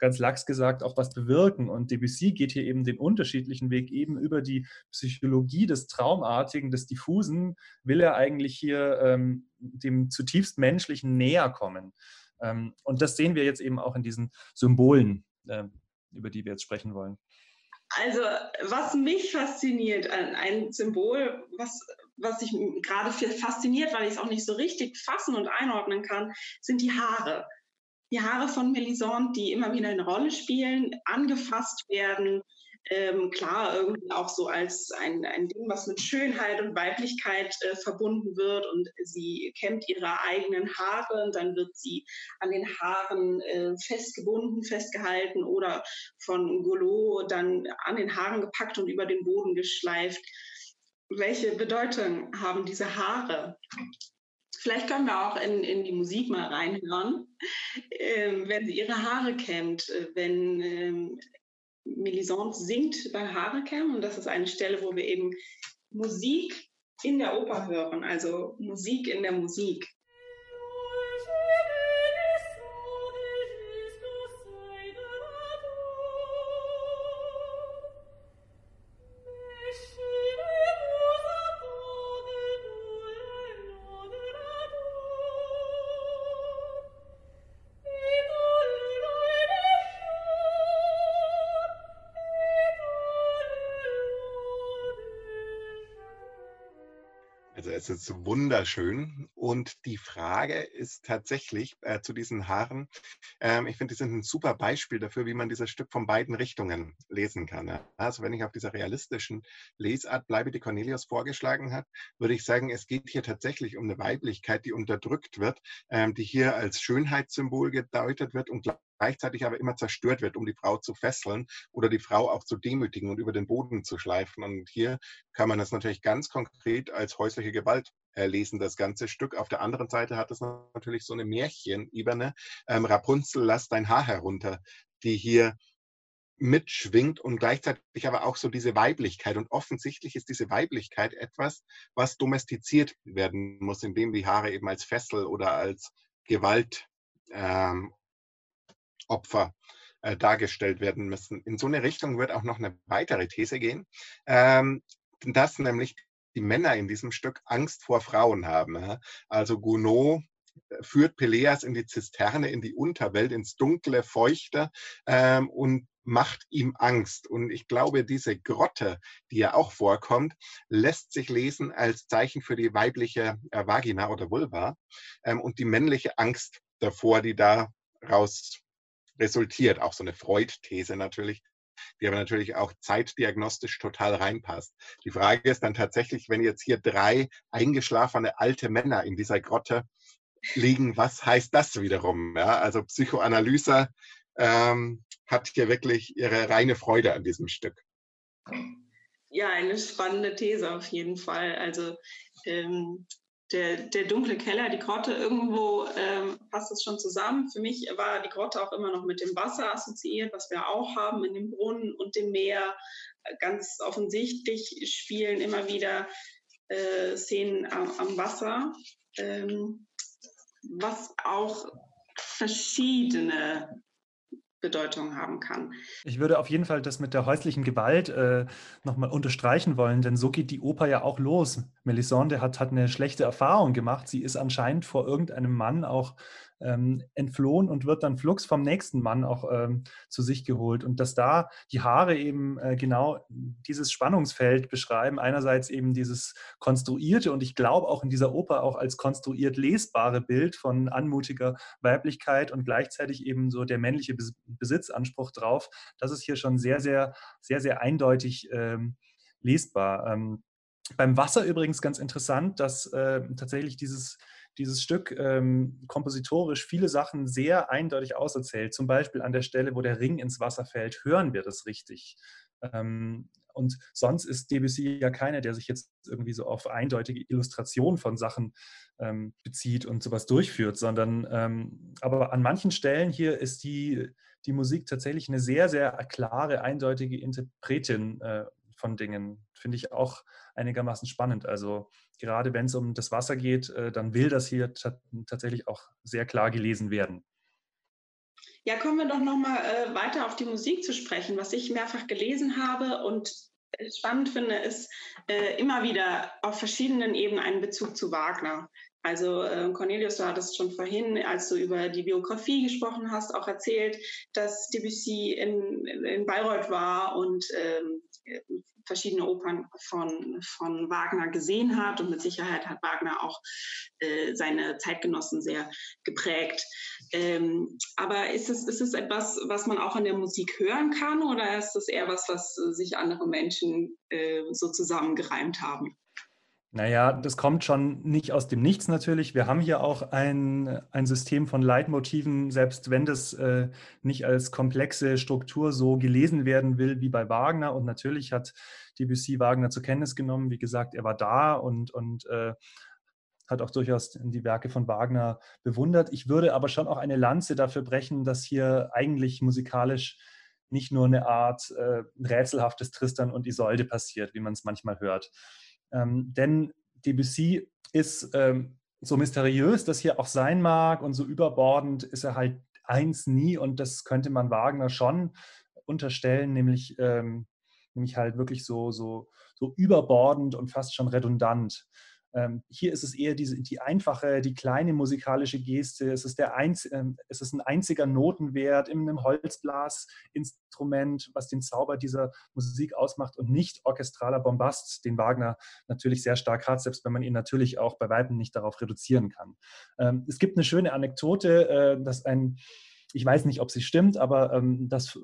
ganz lax gesagt auch was bewirken. Und Debussy geht hier eben den unterschiedlichen Weg eben über die Psychologie des Traumartigen, des Diffusen, will er eigentlich hier ähm, dem zutiefst Menschlichen näher kommen. Ähm, und das sehen wir jetzt eben auch in diesen Symbolen, äh, über die wir jetzt sprechen wollen. Also, was mich fasziniert, ein Symbol, was, was sich gerade fasziniert, weil ich es auch nicht so richtig fassen und einordnen kann, sind die Haare die Haare von Melisande, die immer wieder eine Rolle spielen, angefasst werden. Ähm, klar, irgendwie auch so als ein, ein Ding, was mit Schönheit und Weiblichkeit äh, verbunden wird. Und sie kämmt ihre eigenen Haare und dann wird sie an den Haaren äh, festgebunden, festgehalten oder von Golo dann an den Haaren gepackt und über den Boden geschleift. Welche Bedeutung haben diese Haare? Vielleicht können wir auch in, in die Musik mal reinhören, ähm, wenn sie ihre Haare kämmt, äh, wenn ähm, Melisande singt beim Haarekämmen. Und das ist eine Stelle, wo wir eben Musik in der Oper hören, also Musik in der Musik. Es ist wunderschön. Und die Frage ist tatsächlich äh, zu diesen Haaren, ähm, ich finde, die sind ein super Beispiel dafür, wie man dieses Stück von beiden Richtungen lesen kann. Ja. Also wenn ich auf dieser realistischen Lesart bleibe, die Cornelius vorgeschlagen hat, würde ich sagen, es geht hier tatsächlich um eine Weiblichkeit, die unterdrückt wird, ähm, die hier als Schönheitssymbol gedeutet wird und gleichzeitig aber immer zerstört wird, um die Frau zu fesseln oder die Frau auch zu demütigen und über den Boden zu schleifen. Und hier kann man das natürlich ganz konkret als häusliche Gewalt lesen, das ganze Stück. Auf der anderen Seite hat es natürlich so eine Märchenebene. Ähm, Rapunzel, lass dein Haar herunter, die hier mitschwingt und gleichzeitig aber auch so diese Weiblichkeit. Und offensichtlich ist diese Weiblichkeit etwas, was domestiziert werden muss, indem die Haare eben als Fessel oder als Gewalt ähm, Opfer äh, dargestellt werden müssen. In so eine Richtung wird auch noch eine weitere These gehen, ähm, dass nämlich die Männer in diesem Stück Angst vor Frauen haben. Ja? Also Gounod äh, führt Peleas in die Zisterne, in die Unterwelt, ins dunkle, feuchte ähm, und macht ihm Angst. Und ich glaube, diese Grotte, die ja auch vorkommt, lässt sich lesen als Zeichen für die weibliche äh, Vagina oder Vulva ähm, und die männliche Angst davor, die daraus resultiert. Auch so eine Freud-These natürlich, die aber natürlich auch zeitdiagnostisch total reinpasst. Die Frage ist dann tatsächlich, wenn jetzt hier drei eingeschlafene alte Männer in dieser Grotte liegen, was heißt das wiederum? Ja, also Psychoanalyse ähm, hat hier wirklich ihre reine Freude an diesem Stück. Ja, eine spannende These auf jeden Fall. Also ähm, der, der dunkle Keller, die Grotte, irgendwo ähm, passt es schon zusammen. Für mich war die Grotte auch immer noch mit dem Wasser assoziiert, was wir auch haben in dem Brunnen und dem Meer. Ganz offensichtlich spielen immer wieder äh, Szenen am, am Wasser, ähm, was auch verschiedene Bedeutung haben kann. Ich würde auf jeden Fall das mit der häuslichen Gewalt äh, nochmal unterstreichen wollen, denn so geht die Oper ja auch los. Melisande hat, hat eine schlechte Erfahrung gemacht. Sie ist anscheinend vor irgendeinem Mann auch ähm, entflohen und wird dann flugs vom nächsten Mann auch ähm, zu sich geholt. Und dass da die Haare eben äh, genau dieses Spannungsfeld beschreiben, einerseits eben dieses konstruierte und ich glaube auch in dieser Oper auch als konstruiert lesbare Bild von anmutiger Weiblichkeit und gleichzeitig eben so der männliche Besitzanspruch drauf, das ist hier schon sehr, sehr, sehr, sehr eindeutig ähm, lesbar. Ähm, beim Wasser übrigens ganz interessant, dass äh, tatsächlich dieses dieses Stück ähm, kompositorisch viele Sachen sehr eindeutig auserzählt. Zum Beispiel an der Stelle, wo der Ring ins Wasser fällt, hören wir das richtig. Ähm, und sonst ist Debussy ja keiner, der sich jetzt irgendwie so auf eindeutige Illustration von Sachen ähm, bezieht und sowas durchführt, sondern ähm, aber an manchen Stellen hier ist die, die Musik tatsächlich eine sehr, sehr klare, eindeutige Interpretin äh, von Dingen. Finde ich auch einigermaßen spannend. Also gerade wenn es um das Wasser geht, äh, dann will das hier tatsächlich auch sehr klar gelesen werden. Ja, kommen wir doch nochmal äh, weiter auf die Musik zu sprechen. Was ich mehrfach gelesen habe und spannend finde, ist äh, immer wieder auf verschiedenen Ebenen einen Bezug zu Wagner. Also äh, Cornelius, du hattest schon vorhin, als du über die Biografie gesprochen hast, auch erzählt, dass Debussy in, in Bayreuth war und ähm, verschiedene Opern von, von Wagner gesehen hat. Und mit Sicherheit hat Wagner auch äh, seine Zeitgenossen sehr geprägt. Ähm, aber ist es, ist es etwas, was man auch in der Musik hören kann oder ist es eher was, was sich andere Menschen äh, so zusammengereimt haben? Naja, das kommt schon nicht aus dem Nichts natürlich. Wir haben hier auch ein, ein System von Leitmotiven, selbst wenn das äh, nicht als komplexe Struktur so gelesen werden will wie bei Wagner. Und natürlich hat Debussy Wagner zur Kenntnis genommen. Wie gesagt, er war da und, und äh, hat auch durchaus die Werke von Wagner bewundert. Ich würde aber schon auch eine Lanze dafür brechen, dass hier eigentlich musikalisch nicht nur eine Art äh, rätselhaftes Tristan und Isolde passiert, wie man es manchmal hört. Ähm, denn Debussy ist ähm, so mysteriös, das hier auch sein mag und so überbordend ist er halt eins nie und das könnte man Wagner schon unterstellen, nämlich, ähm, nämlich halt wirklich so, so, so überbordend und fast schon redundant. Ähm, hier ist es eher diese, die einfache, die kleine musikalische Geste. Es ist, der Einz, äh, es ist ein einziger Notenwert in einem Holzblasinstrument, was den Zauber dieser Musik ausmacht und nicht orchestraler Bombast, den Wagner natürlich sehr stark hat, selbst wenn man ihn natürlich auch bei Weitem nicht darauf reduzieren kann. Ähm, es gibt eine schöne Anekdote, äh, dass ein ich weiß nicht, ob sie stimmt, aber ähm, dass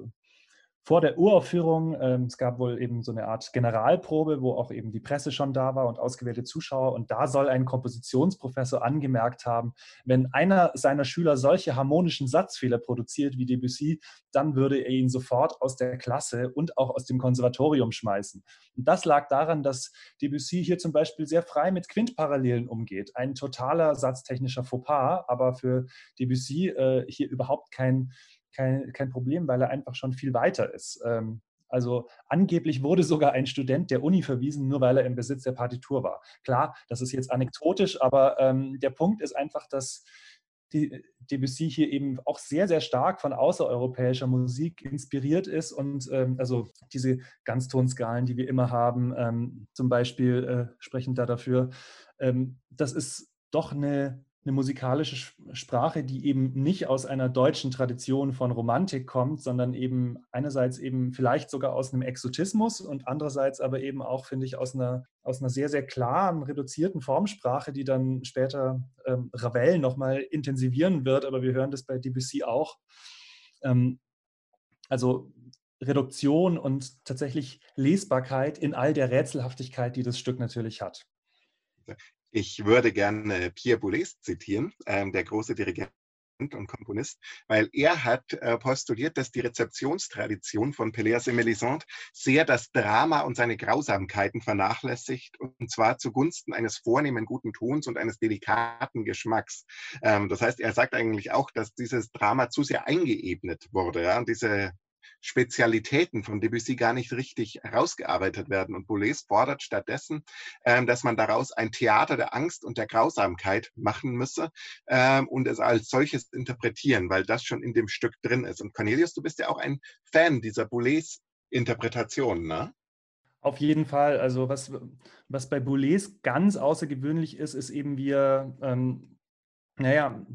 vor der Uraufführung, ähm, es gab wohl eben so eine Art Generalprobe, wo auch eben die Presse schon da war und ausgewählte Zuschauer. Und da soll ein Kompositionsprofessor angemerkt haben, wenn einer seiner Schüler solche harmonischen Satzfehler produziert wie Debussy, dann würde er ihn sofort aus der Klasse und auch aus dem Konservatorium schmeißen. Und das lag daran, dass Debussy hier zum Beispiel sehr frei mit Quintparallelen umgeht. Ein totaler satztechnischer Fauxpas, aber für Debussy äh, hier überhaupt kein kein, kein Problem, weil er einfach schon viel weiter ist. Ähm, also angeblich wurde sogar ein Student der Uni verwiesen, nur weil er im Besitz der Partitur war. Klar, das ist jetzt anekdotisch, aber ähm, der Punkt ist einfach, dass die Debussy hier eben auch sehr, sehr stark von außereuropäischer Musik inspiriert ist und ähm, also diese Ganztonskalen, die wir immer haben, ähm, zum Beispiel äh, sprechen da dafür, ähm, das ist doch eine eine musikalische Sprache, die eben nicht aus einer deutschen Tradition von Romantik kommt, sondern eben einerseits eben vielleicht sogar aus einem Exotismus und andererseits aber eben auch, finde ich, aus einer, aus einer sehr, sehr klaren, reduzierten Formsprache, die dann später ähm, Ravel nochmal intensivieren wird, aber wir hören das bei Debussy auch. Ähm, also Reduktion und tatsächlich Lesbarkeit in all der Rätselhaftigkeit, die das Stück natürlich hat. Ich würde gerne Pierre Boulez zitieren, ähm, der große Dirigent und Komponist, weil er hat äh, postuliert, dass die Rezeptionstradition von Pelléas et Mélisande sehr das Drama und seine Grausamkeiten vernachlässigt, und zwar zugunsten eines vornehmen guten Tons und eines delikaten Geschmacks. Ähm, das heißt, er sagt eigentlich auch, dass dieses Drama zu sehr eingeebnet wurde. Ja? Und diese Spezialitäten von Debussy gar nicht richtig herausgearbeitet werden. Und Boulez fordert stattdessen, ähm, dass man daraus ein Theater der Angst und der Grausamkeit machen müsse ähm, und es als solches interpretieren, weil das schon in dem Stück drin ist. Und Cornelius, du bist ja auch ein Fan dieser Boulez-Interpretation, ne? Auf jeden Fall. Also was, was bei Boulez ganz außergewöhnlich ist, ist eben wie er, ähm, naja,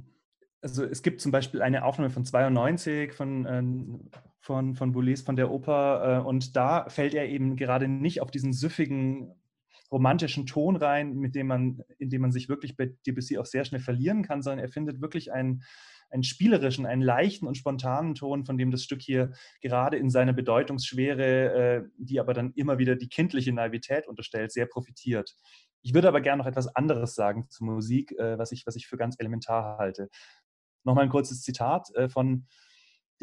also es gibt zum Beispiel eine Aufnahme von 92 von, ähm, von, von Boulez von der Oper äh, und da fällt er eben gerade nicht auf diesen süffigen romantischen Ton rein, mit dem man, in dem man sich wirklich bei Debussy auch sehr schnell verlieren kann, sondern er findet wirklich einen, einen spielerischen, einen leichten und spontanen Ton, von dem das Stück hier gerade in seiner Bedeutungsschwere, äh, die aber dann immer wieder die kindliche Naivität unterstellt, sehr profitiert. Ich würde aber gerne noch etwas anderes sagen zur Musik, äh, was, ich, was ich für ganz elementar halte. Nochmal ein kurzes Zitat von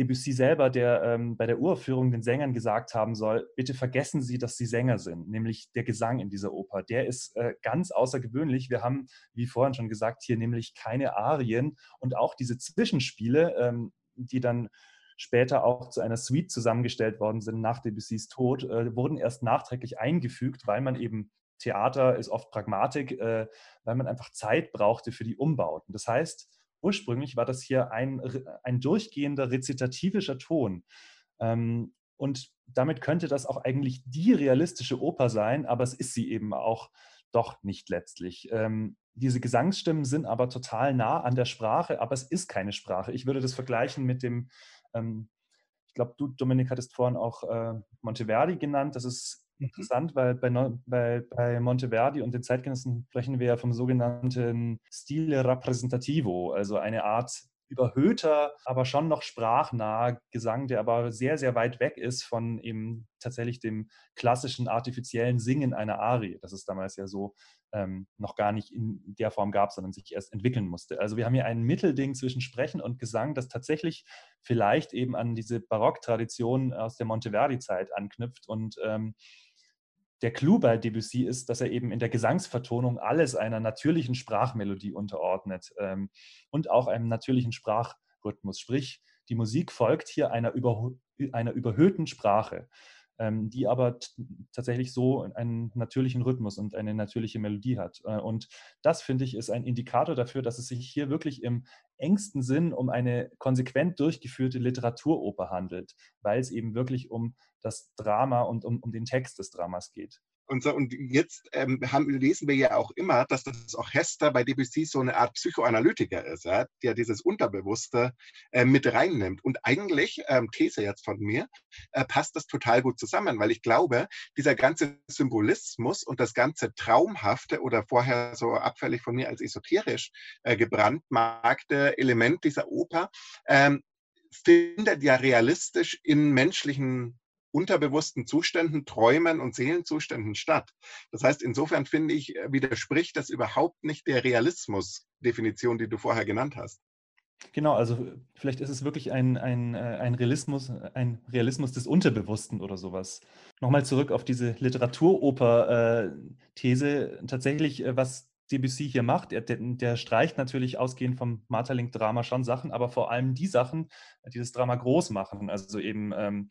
Debussy selber, der ähm, bei der Uraufführung den Sängern gesagt haben soll, bitte vergessen Sie, dass Sie Sänger sind, nämlich der Gesang in dieser Oper. Der ist äh, ganz außergewöhnlich. Wir haben, wie vorhin schon gesagt, hier nämlich keine Arien und auch diese Zwischenspiele, ähm, die dann später auch zu einer Suite zusammengestellt worden sind nach Debussys Tod, äh, wurden erst nachträglich eingefügt, weil man eben Theater ist oft Pragmatik, äh, weil man einfach Zeit brauchte für die Umbauten. Das heißt, ursprünglich war das hier ein, ein durchgehender rezitativischer Ton. Ähm, und damit könnte das auch eigentlich die realistische Oper sein, aber es ist sie eben auch doch nicht letztlich. Ähm, diese Gesangsstimmen sind aber total nah an der Sprache, aber es ist keine Sprache. Ich würde das vergleichen mit dem, ähm, ich glaube, du, Dominik, hattest vorhin auch äh, Monteverdi genannt. Das ist. Interessant, weil bei, bei, bei, Monteverdi und den Zeitgenossen sprechen wir ja vom sogenannten Stile Rappresentativo, also eine Art überhöhter, aber schon noch sprachnaher Gesang, der aber sehr, sehr weit weg ist von eben tatsächlich dem klassischen artifiziellen Singen einer Arie, das es damals ja so ähm, noch gar nicht in der Form gab, sondern sich erst entwickeln musste. Also wir haben hier ein Mittelding zwischen Sprechen und Gesang, das tatsächlich vielleicht eben an diese Barocktradition aus der Monteverdi-Zeit anknüpft und ähm, der Clou bei Debussy ist, dass er eben in der Gesangsvertonung alles einer natürlichen Sprachmelodie unterordnet ähm, und auch einem natürlichen Sprachrhythmus. Sprich, die Musik folgt hier einer, über, einer überhöhten Sprache, ähm, die aber tatsächlich so einen natürlichen Rhythmus und eine natürliche Melodie hat. Äh, und das, finde ich, ist ein Indikator dafür, dass es sich hier wirklich im engsten Sinn um eine konsequent durchgeführte Literaturoper handelt, weil es eben wirklich um das Drama und um, um den Text des Dramas geht. Und, so, und jetzt ähm, haben, lesen wir ja auch immer, dass das auch Hester bei Debussy so eine Art Psychoanalytiker ist, ja, der dieses Unterbewusste äh, mit reinnimmt. Und eigentlich, ähm, These jetzt von mir, äh, passt das total gut zusammen, weil ich glaube, dieser ganze Symbolismus und das ganze Traumhafte oder vorher so abfällig von mir als esoterisch äh, gebrandmarkte Element dieser Oper, ähm, findet ja realistisch in menschlichen unterbewussten Zuständen, Träumen und Seelenzuständen statt. Das heißt, insofern finde ich, äh, widerspricht das überhaupt nicht der Realismus-Definition, die du vorher genannt hast. Genau, also vielleicht ist es wirklich ein, ein, äh, ein, Realismus, ein Realismus des Unterbewussten oder sowas. Nochmal zurück auf diese Literaturoper-These. Tatsächlich, äh, was Debussy hier macht, der, der streicht natürlich ausgehend vom Marterling-Drama schon Sachen, aber vor allem die Sachen, die das Drama groß machen. Also eben ähm,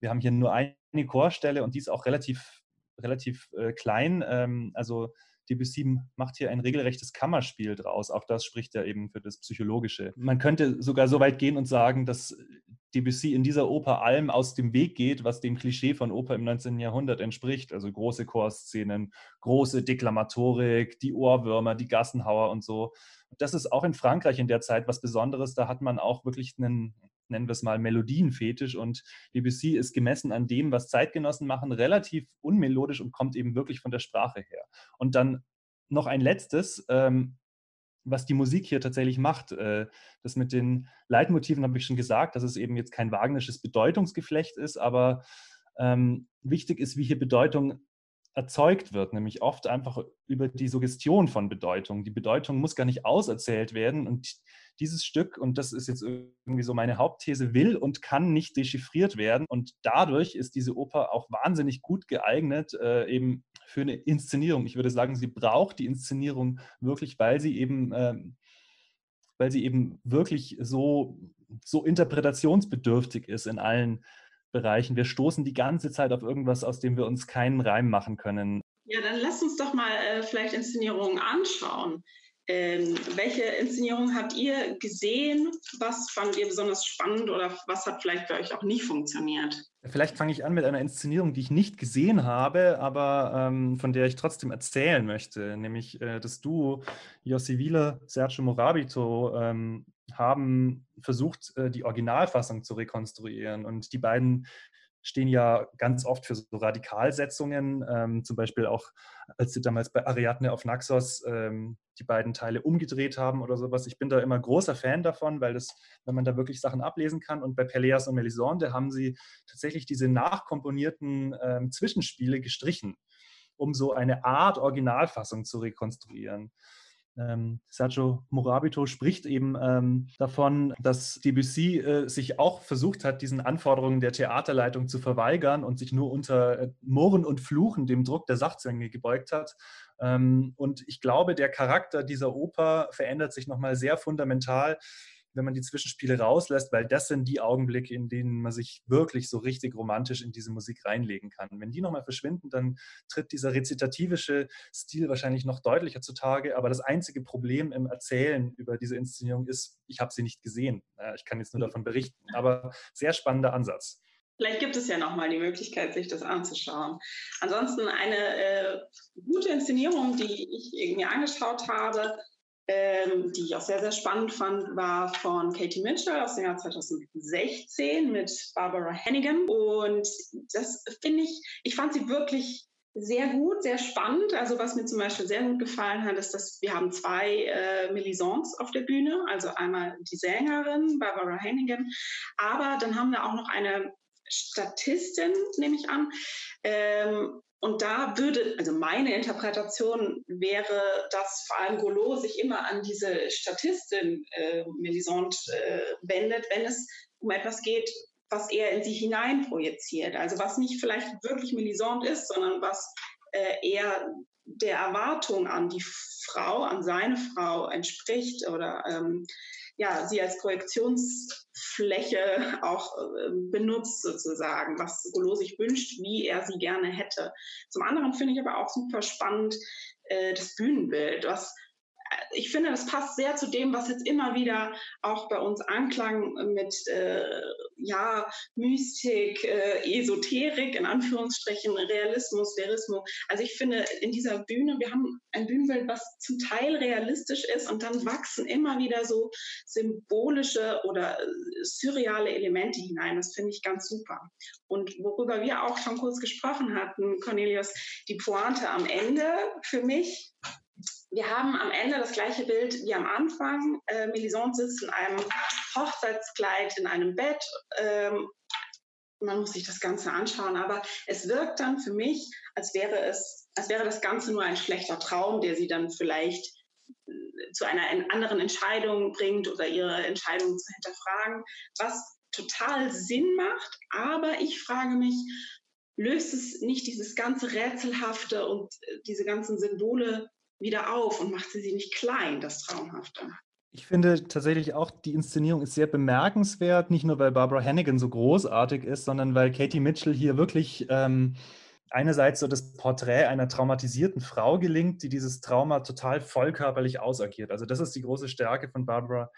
wir haben hier nur eine Chorstelle und die ist auch relativ, relativ äh, klein. Ähm, also Debussy macht hier ein regelrechtes Kammerspiel draus. Auch das spricht ja eben für das Psychologische. Man könnte sogar so weit gehen und sagen, dass Debussy in dieser Oper allem aus dem Weg geht, was dem Klischee von Oper im 19. Jahrhundert entspricht. Also große Chorszenen, große Deklamatorik, die Ohrwürmer, die Gassenhauer und so. Das ist auch in Frankreich in der Zeit was Besonderes. Da hat man auch wirklich einen, nennen wir es mal, Melodienfetisch. Und Debussy ist gemessen an dem, was Zeitgenossen machen, relativ unmelodisch und kommt eben wirklich von der Sprache her. Und dann noch ein letztes, ähm, was die Musik hier tatsächlich macht. Äh, das mit den Leitmotiven habe ich schon gesagt, dass es eben jetzt kein wagnerisches Bedeutungsgeflecht ist, aber ähm, wichtig ist, wie hier Bedeutung erzeugt wird, nämlich oft einfach über die Suggestion von Bedeutung. Die Bedeutung muss gar nicht auserzählt werden und dieses Stück, und das ist jetzt irgendwie so meine Hauptthese, will und kann nicht dechiffriert werden und dadurch ist diese Oper auch wahnsinnig gut geeignet, äh, eben für eine Inszenierung. Ich würde sagen, sie braucht die Inszenierung wirklich, weil sie eben, äh, weil sie eben wirklich so, so interpretationsbedürftig ist in allen Bereichen. Wir stoßen die ganze Zeit auf irgendwas, aus dem wir uns keinen Reim machen können. Ja, dann lass uns doch mal äh, vielleicht Inszenierungen anschauen. Ähm, welche Inszenierung habt ihr gesehen? Was fandet ihr besonders spannend oder was hat vielleicht bei euch auch nicht funktioniert? Vielleicht fange ich an mit einer Inszenierung, die ich nicht gesehen habe, aber ähm, von der ich trotzdem erzählen möchte, nämlich äh, das Duo Jossi Wieler, Sergio Morabito ähm, haben versucht, äh, die Originalfassung zu rekonstruieren. Und die beiden stehen ja ganz oft für so Radikalsetzungen, ähm, zum Beispiel auch, als sie damals bei Ariadne auf Naxos ähm, die beiden Teile umgedreht haben oder sowas. Ich bin da immer großer Fan davon, weil das, wenn man da wirklich Sachen ablesen kann. Und bei Peleas und Melisande haben sie tatsächlich diese nachkomponierten ähm, Zwischenspiele gestrichen, um so eine Art Originalfassung zu rekonstruieren. Ähm, Sergio Morabito spricht eben ähm, davon, dass Debussy äh, sich auch versucht hat, diesen Anforderungen der Theaterleitung zu verweigern und sich nur unter äh, Murren und Fluchen dem Druck der Sachzwänge gebeugt hat. Ähm, und ich glaube, der Charakter dieser Oper verändert sich nochmal sehr fundamental, wenn man die Zwischenspiele rauslässt, weil das sind die Augenblicke, in denen man sich wirklich so richtig romantisch in diese Musik reinlegen kann. Wenn die nochmal verschwinden, dann tritt dieser rezitativische Stil wahrscheinlich noch deutlicher zutage. Aber das einzige Problem im Erzählen über diese Inszenierung ist, ich habe sie nicht gesehen. Ich kann jetzt nur davon berichten. Aber sehr spannender Ansatz. Vielleicht gibt es ja nochmal die Möglichkeit, sich das anzuschauen. Ansonsten eine äh, gute Inszenierung, die ich mir angeschaut habe, ähm, die ich auch sehr, sehr spannend fand, war von Katie Mitchell aus dem Jahr 2016 mit Barbara Hannigan. Und das finde ich, ich fand sie wirklich sehr gut, sehr spannend. Also was mir zum Beispiel sehr gut gefallen hat, ist, dass wir haben zwei äh, Melisons auf der Bühne. Also einmal die Sängerin Barbara Hannigan, aber dann haben wir auch noch eine Statistin, nehme ich an. Ähm, und da würde, also meine Interpretation wäre, dass vor allem Golo sich immer an diese Statistin äh, Melisande äh, wendet, wenn es um etwas geht, was er in sie hineinprojiziert. Also was nicht vielleicht wirklich Melisande ist, sondern was äh, eher der Erwartung an die Frau, an seine Frau entspricht oder ähm, ja, sie als Projektionsfläche auch äh, benutzt sozusagen, was Golo sich wünscht, wie er sie gerne hätte. Zum anderen finde ich aber auch super spannend äh, das Bühnenbild, was ich finde, das passt sehr zu dem, was jetzt immer wieder auch bei uns anklang mit äh, ja, Mystik, äh, Esoterik, in Anführungsstrichen, Realismus, Verismus. Also ich finde, in dieser Bühne, wir haben ein Bühnenbild, was zum Teil realistisch ist und dann wachsen immer wieder so symbolische oder äh, surreale Elemente hinein. Das finde ich ganz super. Und worüber wir auch schon kurz gesprochen hatten, Cornelius, die Pointe am Ende für mich wir haben am Ende das gleiche Bild wie am Anfang. Äh, Melisande sitzt in einem Hochzeitskleid in einem Bett. Ähm, man muss sich das Ganze anschauen, aber es wirkt dann für mich, als wäre es, als wäre das Ganze nur ein schlechter Traum, der sie dann vielleicht äh, zu einer anderen Entscheidung bringt oder ihre Entscheidung zu hinterfragen, was total Sinn macht. Aber ich frage mich, löst es nicht dieses ganze Rätselhafte und äh, diese ganzen Symbole wieder auf und macht sie nicht klein, das Traumhafte. Ich finde tatsächlich auch, die Inszenierung ist sehr bemerkenswert, nicht nur weil Barbara Hannigan so großartig ist, sondern weil Katie Mitchell hier wirklich ähm, einerseits so das Porträt einer traumatisierten Frau gelingt, die dieses Trauma total vollkörperlich ausagiert. Also das ist die große Stärke von Barbara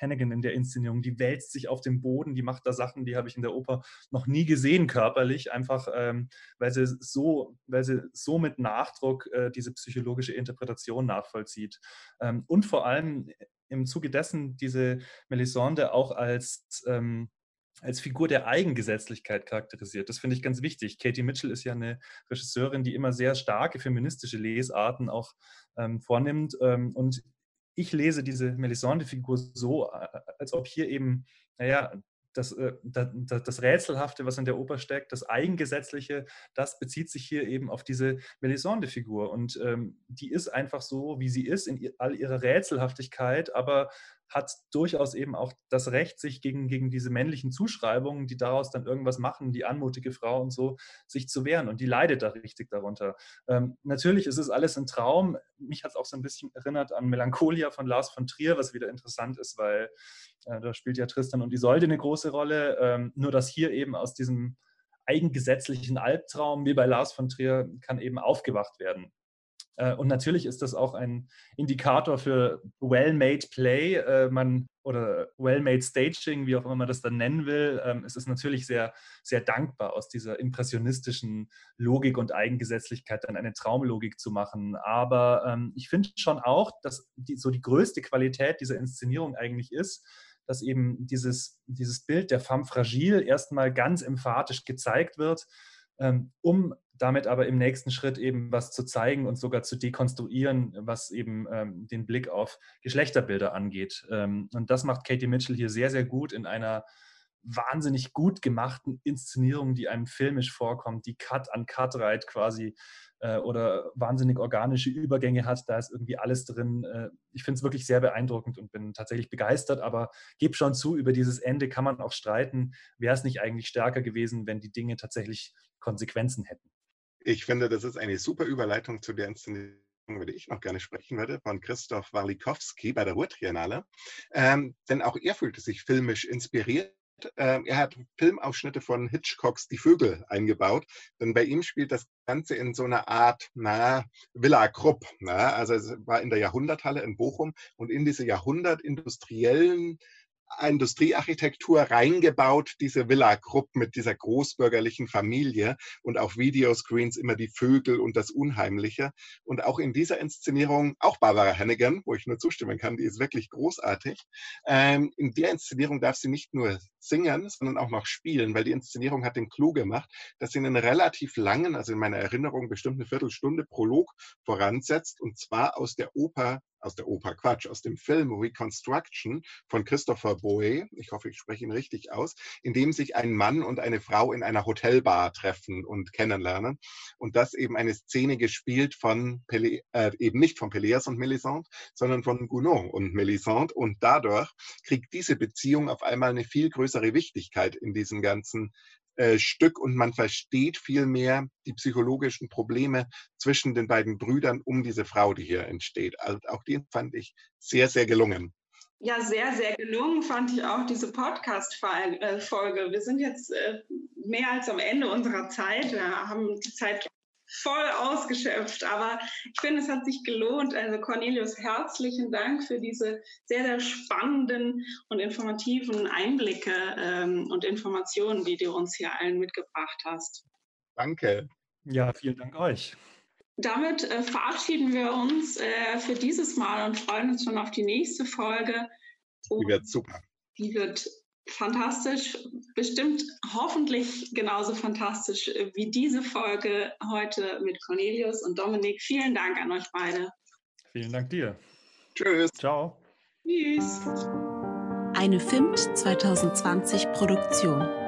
Hannigan in der Inszenierung. Die wälzt sich auf dem Boden, die macht da Sachen, die habe ich in der Oper noch nie gesehen körperlich, einfach ähm, weil, sie so, weil sie so mit Nachdruck äh, diese psychologische Interpretation nachvollzieht. Ähm, und vor allem im Zuge dessen diese Melisande auch als ähm, als Figur der Eigengesetzlichkeit charakterisiert. Das finde ich ganz wichtig. Katie Mitchell ist ja eine Regisseurin, die immer sehr starke feministische Lesarten auch ähm, vornimmt. Ähm, und ich lese diese Melisande-Figur so, als ob hier eben, naja, das, äh, das, das, Rätselhafte, was in der Oper steckt, das Eigengesetzliche, das bezieht sich hier eben auf diese Melisande-Figur. Und ähm, die ist einfach so, wie sie ist, in all ihrer Rätselhaftigkeit, aber hat durchaus eben auch das Recht, sich gegen, gegen diese männlichen Zuschreibungen, die daraus dann irgendwas machen, die anmutige Frau und so, sich zu wehren. Und die leidet da richtig darunter. Ähm, natürlich ist es alles ein Traum. Mich hat es auch so ein bisschen erinnert an Melancholia von Lars von Trier, was wieder interessant ist, weil äh, da spielt ja Tristan und Isolde eine große Rolle. Ähm, nur dass hier eben aus diesem eigengesetzlichen Albtraum, wie bei Lars von Trier, kann eben aufgewacht werden. Äh, und natürlich ist das auch ein Indikator für well-made Play äh, man, oder well-made Staging, wie auch immer man das dann nennen will. Ähm, es ist natürlich sehr, sehr dankbar, aus dieser impressionistischen Logik und Eigengesetzlichkeit dann eine Traumlogik zu machen. Aber ähm, ich finde schon auch, dass die, so die größte Qualität dieser Inszenierung eigentlich ist, dass eben dieses, dieses Bild der femme fragile erstmal ganz emphatisch gezeigt wird, ähm, um damit aber im nächsten Schritt eben was zu zeigen und sogar zu dekonstruieren, was eben ähm, den Blick auf Geschlechterbilder angeht. Ähm, und das macht Katie Mitchell hier sehr, sehr gut in einer wahnsinnig gut gemachten Inszenierung, die einem filmisch vorkommt, die Cut an Cut reiht quasi äh, oder wahnsinnig organische Übergänge hat. Da ist irgendwie alles drin. Äh, ich finde es wirklich sehr beeindruckend und bin tatsächlich begeistert, aber gebe schon zu, über dieses Ende kann man auch streiten. Wäre es nicht eigentlich stärker gewesen, wenn die Dinge tatsächlich Konsequenzen hätten? Ich finde, das ist eine super Überleitung zu der Inszenierung über die ich noch gerne sprechen würde, von Christoph Warlikowski bei der Ruhrtriennale. Ähm, denn auch er fühlte sich filmisch inspiriert ähm, er hat Filmausschnitte von Hitchcocks Die Vögel eingebaut, denn bei ihm spielt das Ganze in so einer Art na, Villa Krupp. Na, also es war in der Jahrhunderthalle in Bochum und in diese Jahrhundert-industriellen Industriearchitektur reingebaut, diese Villa Krupp mit dieser großbürgerlichen Familie und auf Videoscreens immer die Vögel und das Unheimliche. Und auch in dieser Inszenierung, auch Barbara Hannigan, wo ich nur zustimmen kann, die ist wirklich großartig. Ähm, in der Inszenierung darf sie nicht nur singen, sondern auch noch spielen, weil die Inszenierung hat den Clou gemacht, dass sie einen relativ langen, also in meiner Erinnerung bestimmt eine Viertelstunde Prolog voransetzt und zwar aus der Oper aus der Oper Quatsch, aus dem Film Reconstruction von Christopher Boe, ich hoffe, ich spreche ihn richtig aus, in dem sich ein Mann und eine Frau in einer Hotelbar treffen und kennenlernen. Und das eben eine Szene gespielt von, Pele, äh, eben nicht von Peleas und Melisande, sondern von Gounod und Melisande. Und dadurch kriegt diese Beziehung auf einmal eine viel größere Wichtigkeit in diesem ganzen äh, Stück und man versteht viel mehr die psychologischen Probleme zwischen den beiden Brüdern um diese Frau, die hier entsteht. Also auch die fand ich sehr, sehr gelungen. Ja, sehr, sehr gelungen fand ich auch diese Podcast-Folge. Wir sind jetzt äh, mehr als am Ende unserer Zeit. Wir haben die Zeit voll ausgeschöpft. Aber ich finde, es hat sich gelohnt. Also Cornelius, herzlichen Dank für diese sehr, sehr spannenden und informativen Einblicke ähm, und Informationen, die du uns hier allen mitgebracht hast. Danke. Ja, vielen Dank euch. Damit äh, verabschieden wir uns äh, für dieses Mal und freuen uns schon auf die nächste Folge. die wird super. Die wird fantastisch, bestimmt hoffentlich genauso fantastisch wie diese Folge heute mit Cornelius und Dominik. Vielen Dank an euch beide. Vielen Dank dir. Tschüss. Ciao. Tschüss. Eine FIMT 2020 Produktion.